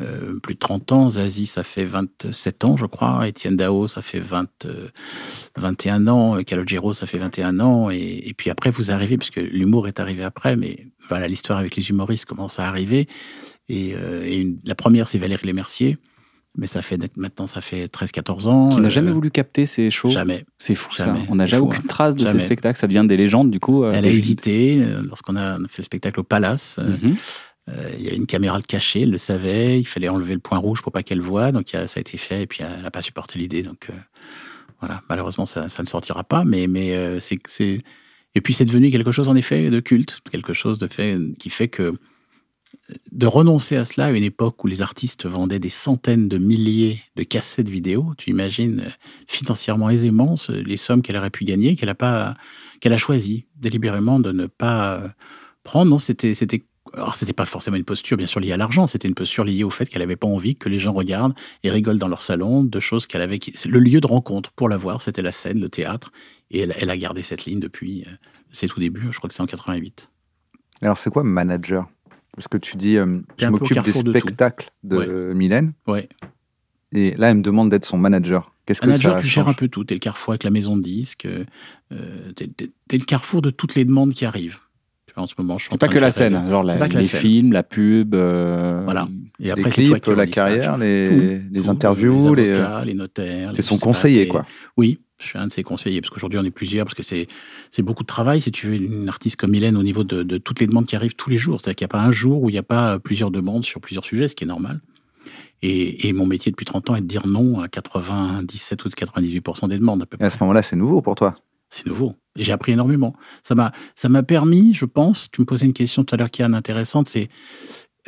S2: euh, plus de 30 ans. Zazie, ça fait 27 ans, je crois. Étienne Dao, ça fait 20, euh, 21 ans. Calogero, ça fait 21 ans. Et, et puis après, vous arrivez, puisque l'humour est arrivé après, mais voilà, l'histoire avec les humoristes commence à arriver. Et, euh, et une- la première, c'est Valérie Lemercier. Mais ça fait maintenant, ça fait 13-14 ans.
S1: Qui n'a
S2: Euh,
S1: jamais voulu capter ces shows.
S2: Jamais.
S1: C'est fou ça.
S2: Jamais.
S1: On n'a jamais
S2: fou,
S1: aucune
S2: hein.
S1: trace de
S2: Jamais.
S1: ces spectacles. Ça devient des légendes du coup. euh,
S2: Elle a hésité euh, lorsqu'on a fait le spectacle au Palace.
S1: Mhm.
S2: Il y avait une caméra de cachet, elle le savait, il fallait enlever le point rouge pour pas qu'elle voie, donc ça a été fait, et puis elle n'a pas supporté l'idée, donc euh, voilà, malheureusement ça, ça ne sortira pas, mais, mais euh, c'est, c'est... Et puis c'est devenu quelque chose en effet de culte, quelque chose de fait, qui fait que de renoncer à cela à une époque où les artistes vendaient des centaines de milliers de cassettes vidéo, tu imagines euh, financièrement aisément les sommes qu'elle aurait pu gagner, qu'elle a pas, qu'elle a choisi délibérément de ne pas euh, prendre. Non, c'était, c'était, c'était pas forcément une posture bien sûr liée à l'argent, c'était une posture liée au fait qu'elle avait pas envie que les gens regardent et rigolent dans leur salon de choses qu'elle avait. le lieu de rencontre pour la voir, c'était la scène, le théâtre, et elle, elle a gardé cette ligne depuis euh, ses tout débuts. Je crois que c'est en 88.
S3: Alors, c'est quoi manager? Parce que tu dis, euh, je m'occupe des
S2: de
S3: spectacles de, Mylène.
S2: Ouais.
S3: Et là, elle me demande d'être son manager. Qu'est-ce que
S2: Manager,
S3: ça
S2: tu gères un peu tout. T'es le carrefour avec la maison de disques. Euh, euh, t'es, le carrefour de toutes les demandes qui arrivent. Tu vois, en ce moment, je suis
S1: pas que la scène, genre la-
S2: pas que la
S1: les
S2: scène.
S1: films, la pub. euh,
S2: Voilà. Et
S3: Les
S2: après, toi
S3: clips,
S2: qui
S3: la carrière, les,
S2: Tout,
S3: les
S2: tout,
S3: interviews,
S2: les
S3: les. euh,
S2: avocats, les notaires. les-
S3: C'est son conseiller,
S2: les-
S3: quoi.
S2: Oui, je suis un de ses conseillers parce qu'aujourd'hui on est plusieurs parce que c'est beaucoup de travail si tu veux une artiste comme Mylène au niveau de, de toutes les demandes qui arrivent tous les jours. C'est-à-dire qu'il n'y a pas un jour où il n'y a pas plusieurs demandes sur plusieurs sujets, ce qui est normal. Et, et mon métier depuis 30 ans est de dire non à 97 ou 98% des demandes à peu
S3: à ce moment-là, c'est nouveau pour toi.
S2: C'est nouveau. Et j'ai appris énormément. Ça m'a, permis, je pense, tu me posais une question tout à l'heure qui est intéressante, c'est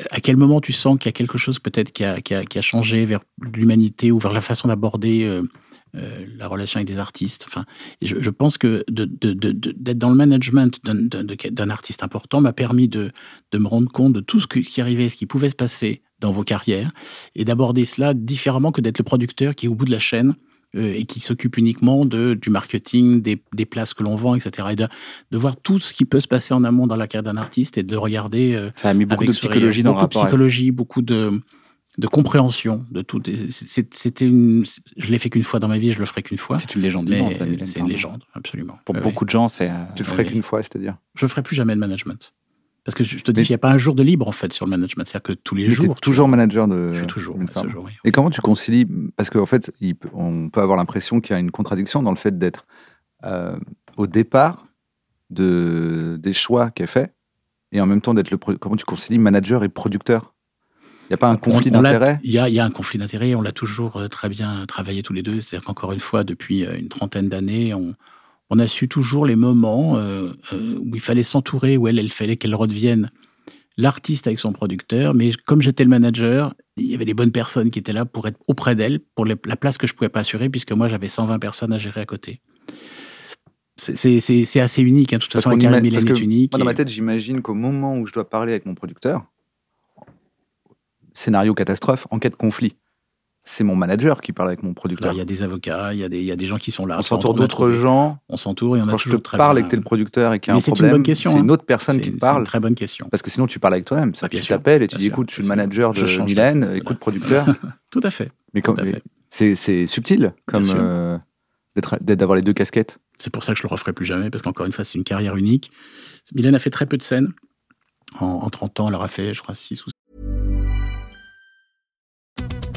S2: euh, à quel moment tu sens qu'il y a quelque chose peut-être qui a, qui a, qui a changé vers l'humanité ou vers la façon d'aborder euh, euh, la relation avec des artistes. Enfin, je, je pense que d'être dans le management d'un, artiste important m'a permis de, de me rendre compte de tout ce qui arrivait, ce qui pouvait se passer dans vos carrières et d'aborder cela différemment que d'être le producteur qui est au bout de la chaîne euh, et qui s'occupe uniquement de, du marketing, des, des places que l'on vend, etc. Et de, de voir tout ce qui peut se passer en amont dans la carrière d'un artiste et de regarder euh,
S1: Ça a mis beaucoup de psychologie dans le
S2: beaucoup
S1: rapport.
S2: de psychologie, beaucoup de, de compréhension de tout. C'était une, je l'ai fait qu'une fois dans ma vie, je le ferai qu'une fois.
S1: C'est une légende vivante, ça,
S2: c'est une légende, absolument.
S1: Pour
S2: Ouais,
S1: beaucoup de gens, c'est. euh,
S3: Tu le ferais
S2: oui.
S3: qu'une fois, c'est-à-dire?
S2: Je ferai plus jamais de management. Parce que je te dis, il n'y a pas un jour de libre en fait sur le management. C'est-à-dire que tous les
S3: Mais
S2: jours. tu
S3: toujours manager de.
S2: Je suis toujours. ce jour, oui.
S3: Et comment tu concilies? Parce qu'en fait, il peut- on peut avoir l'impression qu'il y a une contradiction dans le fait d'être euh, au départ de, des choix qu'elle fait et en même temps d'être le. Comment tu concilies manager et producteur? Il n'y a pas un conflit d'intérêt
S2: Il y a, il y a un conflit d'intérêt. On l'a toujours euh, très bien travaillé tous les deux. C'est-à-dire qu'encore une fois, depuis euh, une trentaine d'années, on, on a su toujours les moments euh, euh, où il fallait s'entourer, où elle, il fallait qu'elle redevienne l'artiste avec son producteur. Mais comme j'étais le manager, il y avait les bonnes personnes qui étaient là pour être auprès d'elle, pour les- la place que je pouvais pas assurer, puisque moi, j'avais 120 personnes à gérer à côté. C'est- assez unique. hein. De toute
S3: Parce
S2: façon, la carrière est unique.
S3: Moi, dans
S2: et-
S3: ma tête, j'imagine qu'au moment où je dois parler avec mon producteur, scénario catastrophe, enquête conflit. C'est mon manager qui parle avec mon
S2: Alors,
S3: producteur.
S2: il y a des avocats, il y a des, il y a des gens qui sont là.
S3: on s'entoure d'autres gens.
S2: On s'entoure et on a
S3: Quand je te
S2: très
S3: parle
S2: bien-
S3: et que t'es le producteur et qu'il y a
S2: Mais
S3: un
S2: c'est une
S3: problème,
S2: bonne question,
S3: c'est une
S2: hein.
S3: autre personne qui te
S2: c'est
S3: parle.
S2: une très bonne question.
S3: Parce que sinon, tu parles avec toi-même. Ça,
S2: Ah,
S3: tu t'appelles et tu dis
S2: sûr,
S3: écoute, je suis le manager de Mylène, écoute, producteur.
S2: Tout à fait.
S3: Mais c'est subtil comme euh, d'avoir les deux casquettes.
S2: C'est pour ça que je le referai plus jamais, parce qu'encore une fois, c'est une carrière unique. Mylène a fait très peu de scènes. En, en 30 ans, elle aura fait, je crois, 6 ou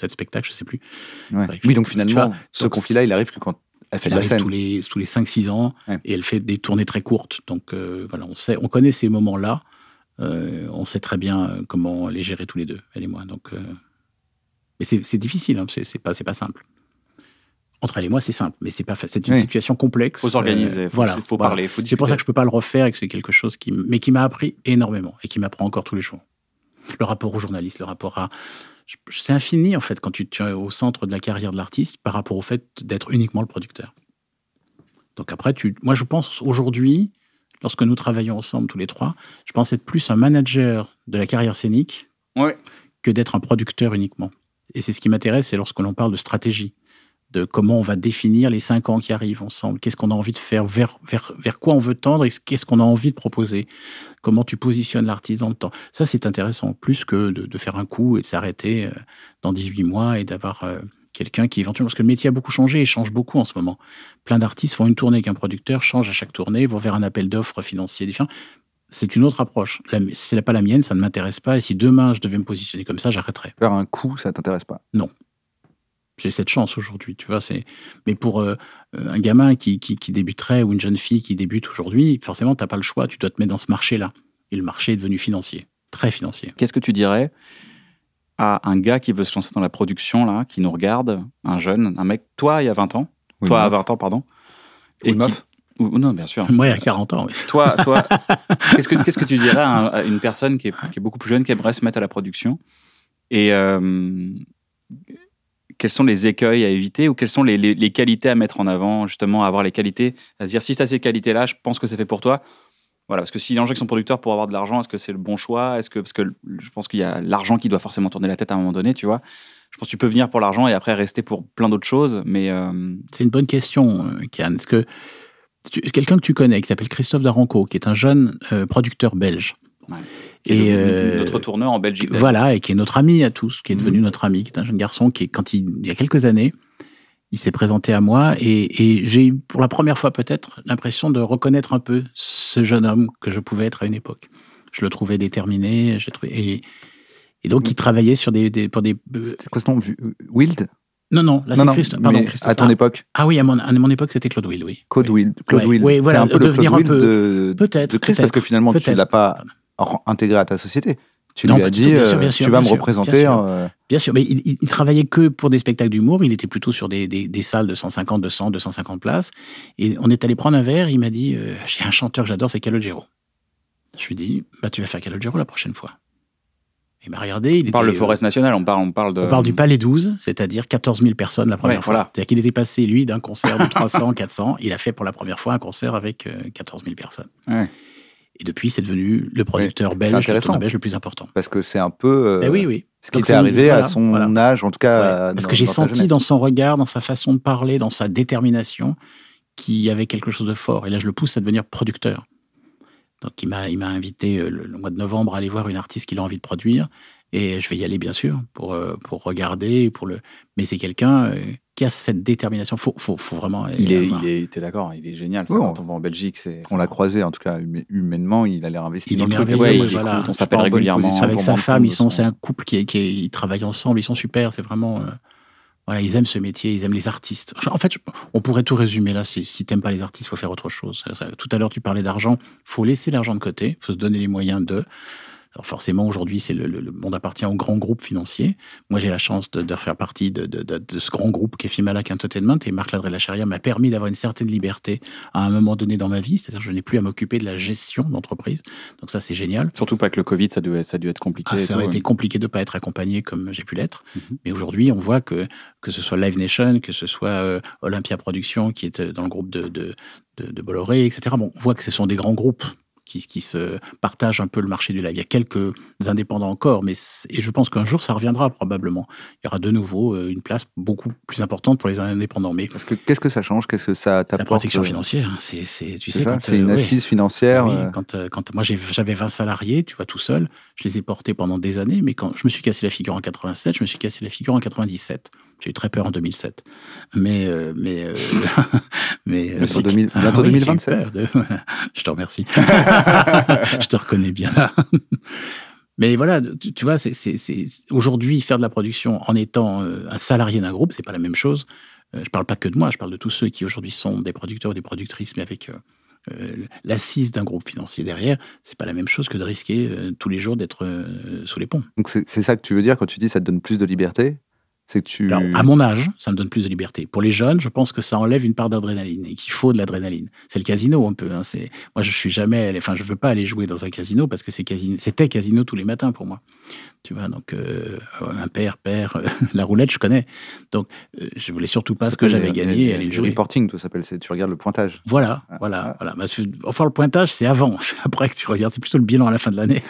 S2: Cette spectacle, je sais plus.
S3: Ouais.
S2: Ouais, je-
S3: Oui, donc finalement,
S2: vois,
S3: ce conflit-là, il arrive que quand elle fait de la scène.
S2: tous les, tous les 5-6 ans
S3: Ouais.
S2: et elle fait des tournées très courtes. Donc euh, voilà, on, sait, on connaît ces moments-là. Euh, on sait très bien euh, comment les gérer tous les deux, elle et moi. Donc, euh, mais c'est c'est difficile, hein, c'est c'est pas, c'est pas simple. Entre elle et moi, c'est simple, mais c'est pas C'est une
S3: Oui.
S2: situation complexe.
S1: Faut s'organiser,
S2: voilà,
S1: faut
S2: voilà.
S1: parler, faut
S2: C'est pour ça que je peux pas le refaire et que c'est quelque chose qui, mais qui m'a appris énormément et qui m'apprend encore tous les jours. Le rapport aux journalistes, le rapport à, c'est infini en fait quand tu, tu es au centre de la carrière de l'artiste par rapport au fait d'être uniquement le producteur. Donc après, tu, moi je pense aujourd'hui, lorsque nous travaillons ensemble tous les trois, je pense être plus un manager de la carrière scénique
S1: Ouais.
S2: que d'être un producteur uniquement. Et c'est ce qui m'intéresse, c'est lorsque l'on parle de stratégie, de comment on va définir les cinq ans qui arrivent ensemble, qu'est-ce qu'on a envie de faire, vers, vers, vers quoi on veut tendre et qu'est-ce qu'on a envie de proposer, comment tu positionnes l'artiste dans le temps? Ça, c'est intéressant, plus que de, de faire un coup et de s'arrêter euh, dans 18 mois et d'avoir euh, quelqu'un qui éventuellement... Parce que le métier a beaucoup changé et change beaucoup en ce moment. Plein d'artistes font une tournée qu'un producteur, change à chaque tournée, vont vers un appel d'offres financier différent. C'est une autre approche. La- C'est pas la mienne, ça ne m'intéresse pas. Et si demain je devais me positionner comme ça, j'arrêterais.
S3: Faire un coup, ça t'intéresse pas?
S2: J'ai cette chance aujourd'hui, tu vois. C'est mais pour euh, euh, un gamin qui, qui, qui débuterait ou une jeune fille qui débute aujourd'hui, forcément, t'as pas le choix. Tu dois te mettre dans ce marché-là. Et le marché est devenu financier, très financier.
S1: Qu'est-ce que tu dirais à un gars qui veut se lancer dans la production, là, qui nous regarde, un jeune, un mec, toi, il y a 20 ans,
S3: Oui,
S1: toi, à
S3: meuf.
S1: 20 ans, pardon.
S3: Ou une
S1: qui-
S3: meuf.
S1: ou- non, bien sûr.
S2: Moi, à 40 ans, oui.
S1: toi, toi qu'est-ce, que, qu'est-ce que tu dirais à, un- à une personne qui est, qui est beaucoup plus jeune, qui aimerait se mettre à la production? Et euh, quels sont les écueils à éviter ou quelles sont les, qualités à mettre en avant, justement, à avoir les qualités, à se dire si tu as ces qualités-là, je pense que c'est fait pour toi. Voilà, parce que si les gens qui sont producteurs pour avoir de l'argent, est-ce que c'est le bon choix? Est-ce que parce que je pense qu'il y a l'argent qui doit forcément tourner la tête à un moment donné, tu vois Je pense que tu peux venir pour l'argent et après rester pour plein d'autres choses, mais euh,
S2: C'est une bonne question, euh, Kian. Est-ce que quelqu'un que tu connais, qui s'appelle Christophe Daranco, qui est un jeune euh, producteur belge,
S1: Ouais. qui est
S2: Et, euh,
S1: notre tourneur en Belgique.
S2: voilà, et qui est notre ami à tous, qui est
S1: Mhm.
S2: devenu notre ami, qui est un jeune garçon qui, est- quand il, il y a quelques années, il s'est présenté à moi et, et j'ai eu pour la première fois peut-être l'impression de reconnaître un peu ce jeune homme que je pouvais être à une époque. Je le trouvais déterminé, je le trouvais- et, et donc il travaillait sur des, des- pour des.
S3: C'était quoi ce nom? Wild?
S2: Non non, là c'est
S3: non,
S2: Christophe. Pardon, Christophe.
S3: à ton
S2: ah,
S3: époque,
S2: ah oui, à mon, à mon époque c'était Claude Will, oui.
S3: Claude
S2: Oui.
S3: Wild. Claude
S2: Ouais.
S3: Wild.
S2: Oui, voilà,
S3: un peu
S2: devenir un
S3: Wild
S2: peu-
S3: de,
S2: Peut-être.
S3: de Chris, parce
S2: peut-être,
S3: que finalement, tu l'as pas intégré à ta société. Tu
S2: Non,
S3: lui
S2: pas
S3: as dit,
S2: tout, bien sûr,
S3: euh,
S2: bien sûr,
S3: tu vas me
S2: sûr,
S3: représenter.
S2: bien sûr.
S3: euh,
S2: Bien sûr, mais il, il, il travaillait que pour des spectacles d'humour. Il était plutôt sur des, des, des salles de 150, 200, 250 places. Et on est allé prendre un verre. Il m'a dit euh, J'ai un chanteur que j'adore, c'est Calogero. Je lui ai dit bah, Tu vas faire Calogero la prochaine fois. Il m'a regardé. Il
S1: On parle le Forest National, on parle, on parle de.
S2: on parle du Palais 12, c'est-à-dire 14 000 personnes la première
S1: Ouais,
S2: fois.
S1: voilà.
S2: C'est-à-dire qu'il était passé, lui, d'un concert de 300, 400. Il a fait pour la première fois un concert avec euh, 14 000 personnes.
S1: Ouais.
S2: Et depuis, c'est devenu le producteur belge, le belge le plus important.
S3: parce que c'est un peu euh,
S2: Ben oui, oui.
S3: ce qui t'est arrivé à son
S2: voilà.
S3: âge, en tout cas.
S2: Ouais,
S3: euh,
S2: parce
S3: dans-
S2: que j'ai senti dans son regard, dans sa façon de parler, dans sa détermination, qu'il y avait quelque chose de fort. Et là, je le pousse à devenir producteur. Donc, il m'a, il m'a invité euh, le, le mois de novembre à aller voir une artiste qu'il a envie de produire. Et je vais y aller, bien sûr, pour, euh, pour regarder. Pour le... Mais c'est quelqu'un euh, qui a cette détermination. Faut, faut, faut vraiment.
S1: Il est, il est, t'es d'accord, il est génial. Enfin,
S3: Oui,
S1: quand
S3: on-
S1: on va en Belgique, c'est.
S3: On l'a croisé, en tout cas, hum- humainement, il a l'air investi
S2: Il
S3: dans
S2: est
S3: le truc.
S2: merveilleux,
S1: Ouais,
S2: voilà.
S1: on s'appelle régulièrement.
S2: avec sa femme, ils sont,
S3: son-
S2: c'est un couple qui, qui ils travaillent ensemble, ils sont super, c'est vraiment, euh, voilà, ils aiment ce métier, ils aiment les artistes. En fait, on pourrait tout résumer là. Si, si t'aimes pas les artistes, faut faire autre chose. Tout à l'heure, tu parlais d'argent, faut laisser l'argent de côté, faut se donner les moyens de. Alors forcément, aujourd'hui, c'est le, le- le monde appartient aux grands groupes financiers. Moi, j'ai la chance de, de faire partie de, de- de- de ce grand groupe qui est Fimalac Entertainment et Marc Ladré Lacharia m'a permis d'avoir une certaine liberté à un moment donné dans ma vie. C'est-à-dire, que je n'ai plus à m'occuper de la gestion d'entreprise. Donc ça, c'est génial.
S1: Surtout pas que le Covid, ça devait, ça a dû être compliqué.
S2: Ah, ça aurait
S1: ouais.
S2: été compliqué de ne pas être accompagné comme j'ai pu l'être.
S1: Mhm.
S2: Mais aujourd'hui, on voit que, que ce soit Live Nation, que ce soit euh, Olympia Productions, qui est euh, dans le groupe de, de, de, de Bolloré, etc. Bon, on voit que ce sont des grands groupes qui, qui se partagent un peu le marché du live. Il y a quelques indépendants encore, mais et je pense qu'un jour ça reviendra probablement. Il y aura de nouveau euh, une place beaucoup plus importante pour les indépendants. Mais
S3: Parce que qu'est-ce que ça change? Qu'est-ce que ça
S2: la
S3: t'apporte
S2: protection
S3: euh,
S2: financière, hein, c'est, c'est, tu sais,
S3: C'est une
S2: euh, ouais.
S3: assise financière.
S2: Oui, quand, quand moi j'avais 20 salariés, tu vois, tout seul, je les ai portés pendant des années, mais quand je me suis cassé la figure en 87, je me suis cassé la figure en 97. J'ai eu très peur en 2007. Mais, euh, mais, euh, mais, euh,
S3: Bientôt
S2: c'est-
S3: 2000
S2: Ah
S3: bientôt
S2: oui, j'ai eu
S3: 2027.
S2: peur de- je te remercie. je te reconnais bien là. Mais voilà, tu, tu vois, c'est, aujourd'hui faire de la production en étant euh, un salarié d'un groupe, c'est pas la même chose. Euh, je parle pas que de moi, je parle de tous ceux qui aujourd'hui sont des producteurs, des productrices, mais avec euh, euh, l'assise d'un groupe financier derrière, c'est pas la même chose que de risquer euh, tous les jours d'être euh, sous les ponts.
S3: Donc c'est c'est ça que tu veux dire quand tu dis ça te donne plus de liberté C'est
S2: à mon âge, ça me donne plus de liberté. Pour les jeunes, je pense que ça enlève une part d'adrénaline et qu'il faut de l'adrénaline. C'est le casino un peu. hein. Moi, je suis jamais, enfin, je veux pas aller jouer dans un casino parce que c'est casino, c'était casino tous les matins pour moi. Tu vois, donc euh, un père, père, euh, la roulette, je connais. Donc, euh, je voulais surtout pas ce que j'avais gagné et aller le jouer.
S3: reporting, tout ça s'appelle. c'est- Tu regardes le pointage.
S2: Voilà,
S3: Ah,
S2: voilà,
S3: ah.
S2: voilà. Bah, enfin, le pointage, c'est avant. C'est après que tu regardes. C'est plutôt le bilan à la fin de l'année.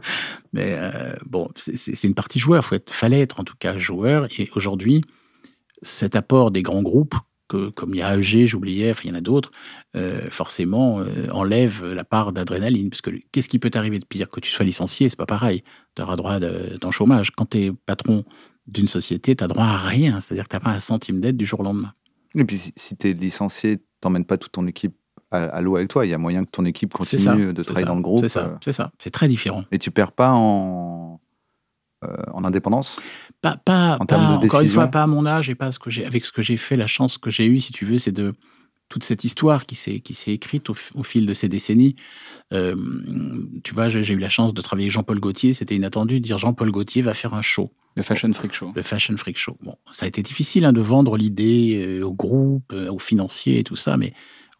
S2: Mais euh, bon, c'est une partie joueur. Faut être, fallait être en tout cas joueur. Et aujourd'hui, cet apport des grands groupes, que, comme il y a AEG, j'oubliais, enfin il y en a d'autres, euh, forcément euh, enlève la part d'adrénaline. Parce que qu'est-ce qui peut t'arriver de pire? Que tu sois licencié, c'est pas pareil. Tu auras droit d'un chômage. Quand tu es patron d'une société, tu droit à rien. C'est-à-dire que tu pas un centime d'aide du jour au lendemain.
S3: Et puis si, tu es licencié, t'emmènes pas toute ton équipe à, à l'eau avec toi. Il y a moyen que ton équipe
S2: ça.
S3: continue de travailler
S2: ça,
S3: dans le groupe.
S2: C'est ça.
S3: euh,
S2: C'est ça. C'est très différent.
S3: Et tu perds pas en, en indépendance
S2: Pas, pas,
S3: En termes
S2: pas-
S3: de
S2: encore une fois, pas à mon âge et pas ce que j'ai, avec ce que j'ai fait, la chance que j'ai eue, si tu veux, c'est de toute cette histoire qui s'est, qui s'est écrite au, fil de ces décennies. Euh, tu vois, j'ai, j'ai eu la chance de travailler avec Jean-Paul Gaultier. C'était inattendu de dire Jean-Paul Gaultier va faire un show,
S1: Le Fashion Freak Show.
S2: le Fashion Freak Show. Bon, ça a été difficile hein, de vendre l'idée euh, au groupe, euh, aux financiers et tout ça, mais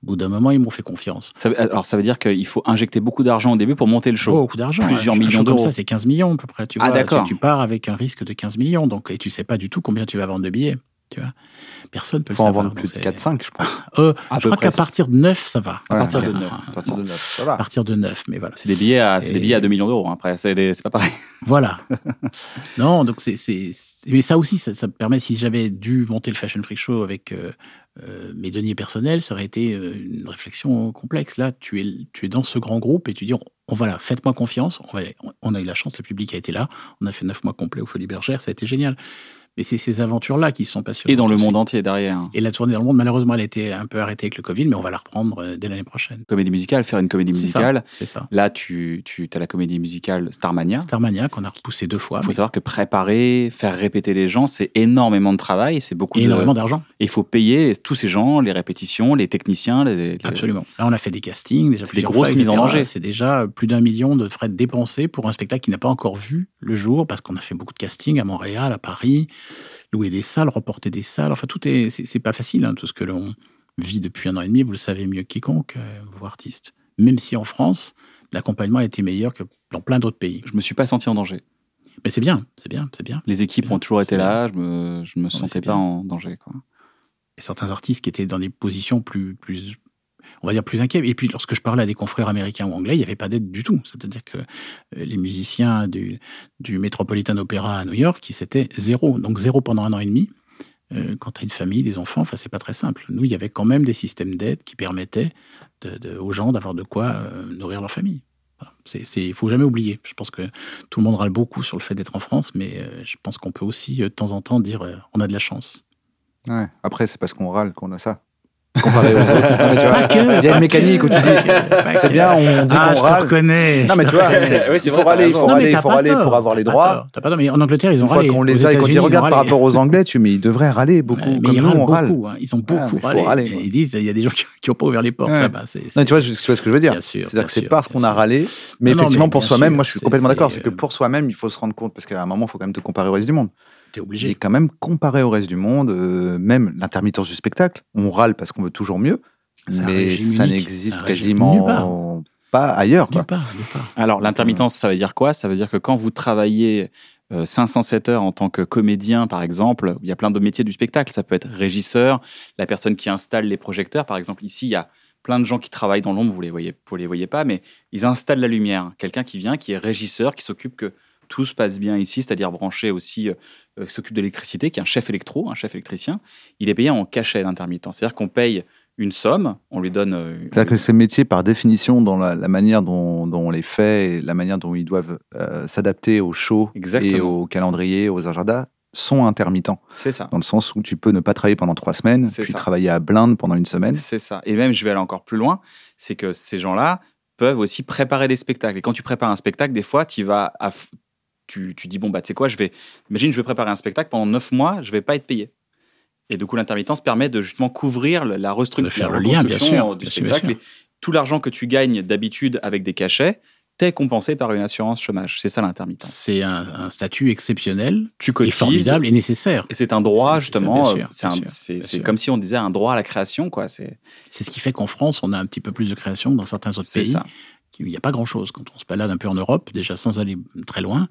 S2: au bout d'un moment, ils m'ont fait confiance.
S1: Ça alors, ça veut dire qu'il faut injecter beaucoup d'argent au début pour monter le show.
S2: Beaucoup d'argent.
S1: Plusieurs
S2: Un show
S1: millions
S2: comme
S1: d'euros.
S2: ça, c'est 15 millions à peu près. Tu
S1: Ah, d'accord.
S2: Tu, tu pars avec un risque de 15 millions, donc, et tu sais pas du tout combien tu vas vendre de billets. Tu vois. Personne peut
S3: Il faut
S2: le
S3: en
S2: savoir.
S3: vendre
S2: donc
S3: plus de
S2: c'est-
S3: 4-5, je pense.
S2: Euh,
S1: À
S2: je crois
S1: près.
S2: qu'à partir de 9, ça va.
S3: À
S1: partir de
S2: Voilà.
S1: neuf.
S3: À partir de 9, ça
S2: À
S3: va.
S2: partir de 9, mais voilà.
S1: C'est des billets à, c'est des
S2: Et-
S1: billets à 2 millions d'euros. hein. Après, c'est des- c'est pas pareil.
S2: Voilà. non, donc c'est, c'est, c'est- mais ça aussi, ça, ça me permet, si j'avais dû monter le Fashion Freak Show avec euh, euh, mes deniers personnels, ça aurait été euh, une réflexion complexe. Là, tu es, tu es dans ce grand groupe et tu dis, on, on voilà, faites-moi confiance. On, va, on a eu la chance, le public a été là. On a fait neuf mois complets au Folies Bergères, ça a été génial. Mais c'est ces aventures-là qui sont passionnantes.
S1: Et dans le
S2: aussi.
S1: monde entier derrière.
S2: Et la tournée dans le monde, malheureusement, elle a été un peu arrêtée avec le Covid, mais on va la reprendre euh, dès l'année prochaine.
S1: Comédie musicale, faire une comédie
S2: ça,
S1: musicale.
S2: C'est ça.
S1: Là, tu, tu as la comédie musicale Starmania.
S2: Starmania, qu'on a repoussé deux fois.
S1: Il faut
S2: mais
S1: savoir que préparer, faire répéter les gens, c'est énormément de travail. C'est beaucoup de.
S2: énormément d'argent.
S1: Et il faut payer tous ces gens, les répétitions, les techniciens. Les, les-
S2: Absolument. Là, on a fait des castings, déjà
S1: des grosses
S2: fois,
S1: mises en danger.
S2: C'est déjà plus d'un million de frais dépensés pour un spectacle qui n'a pas encore vu le jour, parce qu'on a fait beaucoup de castings à Montréal, à Paris, louer des salles, reporter des salles. Enfin, tout est, c'est pas facile, hein, tout ce que l'on vit depuis un an et demi. Vous le savez mieux que quiconque, euh, vous artistes. Même si en France, l'accompagnement a été meilleur que dans plein d'autres pays.
S1: Je me suis pas senti en danger.
S2: Mais c'est bien, c'est bien, c'est bien.
S1: Les équipes
S2: Bien,
S1: ont toujours été là. Je me, je me sentais pas
S2: bien.
S1: en danger. Quoi.
S2: et certains artistes qui étaient dans des positions plus, plus on va dire plus inquiets. Et puis lorsque je parlais à des confrères américains ou anglais, il n'y avait pas d'aide du tout. C'est-à-dire que euh, les musiciens du, Metropolitan Opera à New York, c'était zéro. Donc zéro pendant un an et demi. Euh, quand tu as une famille, des enfants, enfin c'est pas très simple. Nous, il y avait quand même des systèmes d'aide qui permettaient aux gens d'avoir de quoi euh, nourrir leur famille. Il faut jamais oublier. Je pense que tout le monde râle beaucoup sur le fait d'être en France, mais euh, je pense qu'on peut aussi de temps en temps dire on a de la chance.
S3: Ouais. Après, c'est parce qu'on râle qu'on a ça. Comparé aux autres. Non, mais tu vois,
S2: que,
S3: il y a une mécanique où tu dis c'est bien, on dit
S2: Ah,
S3: qu'on
S2: je te reconnais.
S3: Non, mais tu vois.
S1: Oui,
S3: il faut râler, il faut râler, il faut râler pour avoir les droits.
S2: T'as pas tort, mais en Angleterre, ils ont
S3: Une fois
S2: râlé.
S3: qu'on
S2: Aux
S3: les a et quand
S2: États-Unis,
S3: ils
S2: ont
S3: regardent par
S2: râlé.
S3: rapport aux Anglais, tu mais ils devraient râler beaucoup.
S2: Mais
S3: comme
S2: ils
S3: nous,
S2: râlent
S3: on râle.
S2: beaucoup. hein. Ils ont beaucoup
S3: mais faut
S2: râlé.
S3: râler,
S2: Et
S3: quoi.
S2: ils disent il y a des gens qui n'ont pas ouvert les portes
S3: Ouais.
S2: là-bas. C'est,
S3: Non,
S2: c'est-
S3: tu vois, je- tu vois ce que je veux dire.
S2: Bien sûr,
S3: C'est-à-dire
S2: bien
S3: que c'est
S2: sûr,
S3: parce
S2: bien
S3: qu'on a
S2: sûr.
S3: râlé, mais
S2: Non, non,
S3: effectivement,
S2: mais
S3: pour
S2: bien
S3: soi-même,
S2: sûr,
S3: moi je suis
S2: c'est-
S3: complètement d'accord.
S2: c'est,
S3: C'est que
S2: euh,
S3: pour soi-même, il faut se rendre compte, parce qu'à un moment, il faut quand même te comparer au reste du monde.
S2: T'es
S3: J'ai
S2: obligé.
S3: quand même comparé au reste du monde, euh, même l'intermittence du spectacle. On râle parce qu'on veut toujours mieux, mais ça n'existe quasiment pas ailleurs. Quoi.
S1: Alors, l'intermittence, ça veut dire quoi? Ça veut dire que quand vous travaillez euh, 507 heures en tant que comédien, par exemple, il y a plein de métiers du spectacle. Ça peut être régisseur, la personne qui installe les projecteurs. Par exemple, ici, il y a plein de gens qui travaillent dans l'ombre, vous les voyez, vous les voyez pas, mais ils installent la lumière. Quelqu'un qui vient, qui est régisseur, qui s'occupe que tout se passe bien ici, c'est-à-dire branché aussi, euh, qui s'occupe de l'électricité, qui est un chef électro, un chef électricien. Il est payé en cachet d'intermittent. C'est-à-dire qu'on paye une somme, on lui donne. euh,
S3: C'est-à-dire que ces métiers, par définition, dans la, la manière dont, dont on les fait et la manière dont ils doivent euh, s'adapter aux shows et au calendrier, aux agendas, sont intermittents.
S1: C'est ça.
S3: Dans le sens où tu peux ne pas travailler pendant trois semaines, puis
S1: ça.
S3: travailler à blinde pendant une semaine.
S1: C'est ça. Et même, je vais aller encore plus loin, c'est que ces gens-là peuvent aussi préparer des spectacles. Et quand tu prépares un spectacle, des fois, tu vas à tu, tu dis bon bah tu sais quoi, je vais imagine je vais préparer un spectacle pendant neuf mois, je vais pas être payé. Et du coup, l'intermittence permet de justement couvrir la restructuration,
S2: De faire le lien, bien sûr,
S1: du
S2: bien sûr, bien
S1: spectacle.
S2: sûr.
S1: Tout l'argent que tu gagnes d'habitude avec des cachets, t'es compensé par une assurance chômage. C'est ça l'intermittence.
S2: C'est un, un statut exceptionnel
S1: Tu
S2: et
S1: cotises.
S2: formidable et nécessaire.
S1: Et c'est un droit, justement. euh, C'est comme si on disait un droit à la création, quoi. C'est
S2: ce qui fait qu'en France, on a un petit peu plus de création que dans certains autres pays.
S1: ça.
S2: Il n'y a pas grand-chose. Quand on se balade un peu en Europe, déjà sans aller très loin,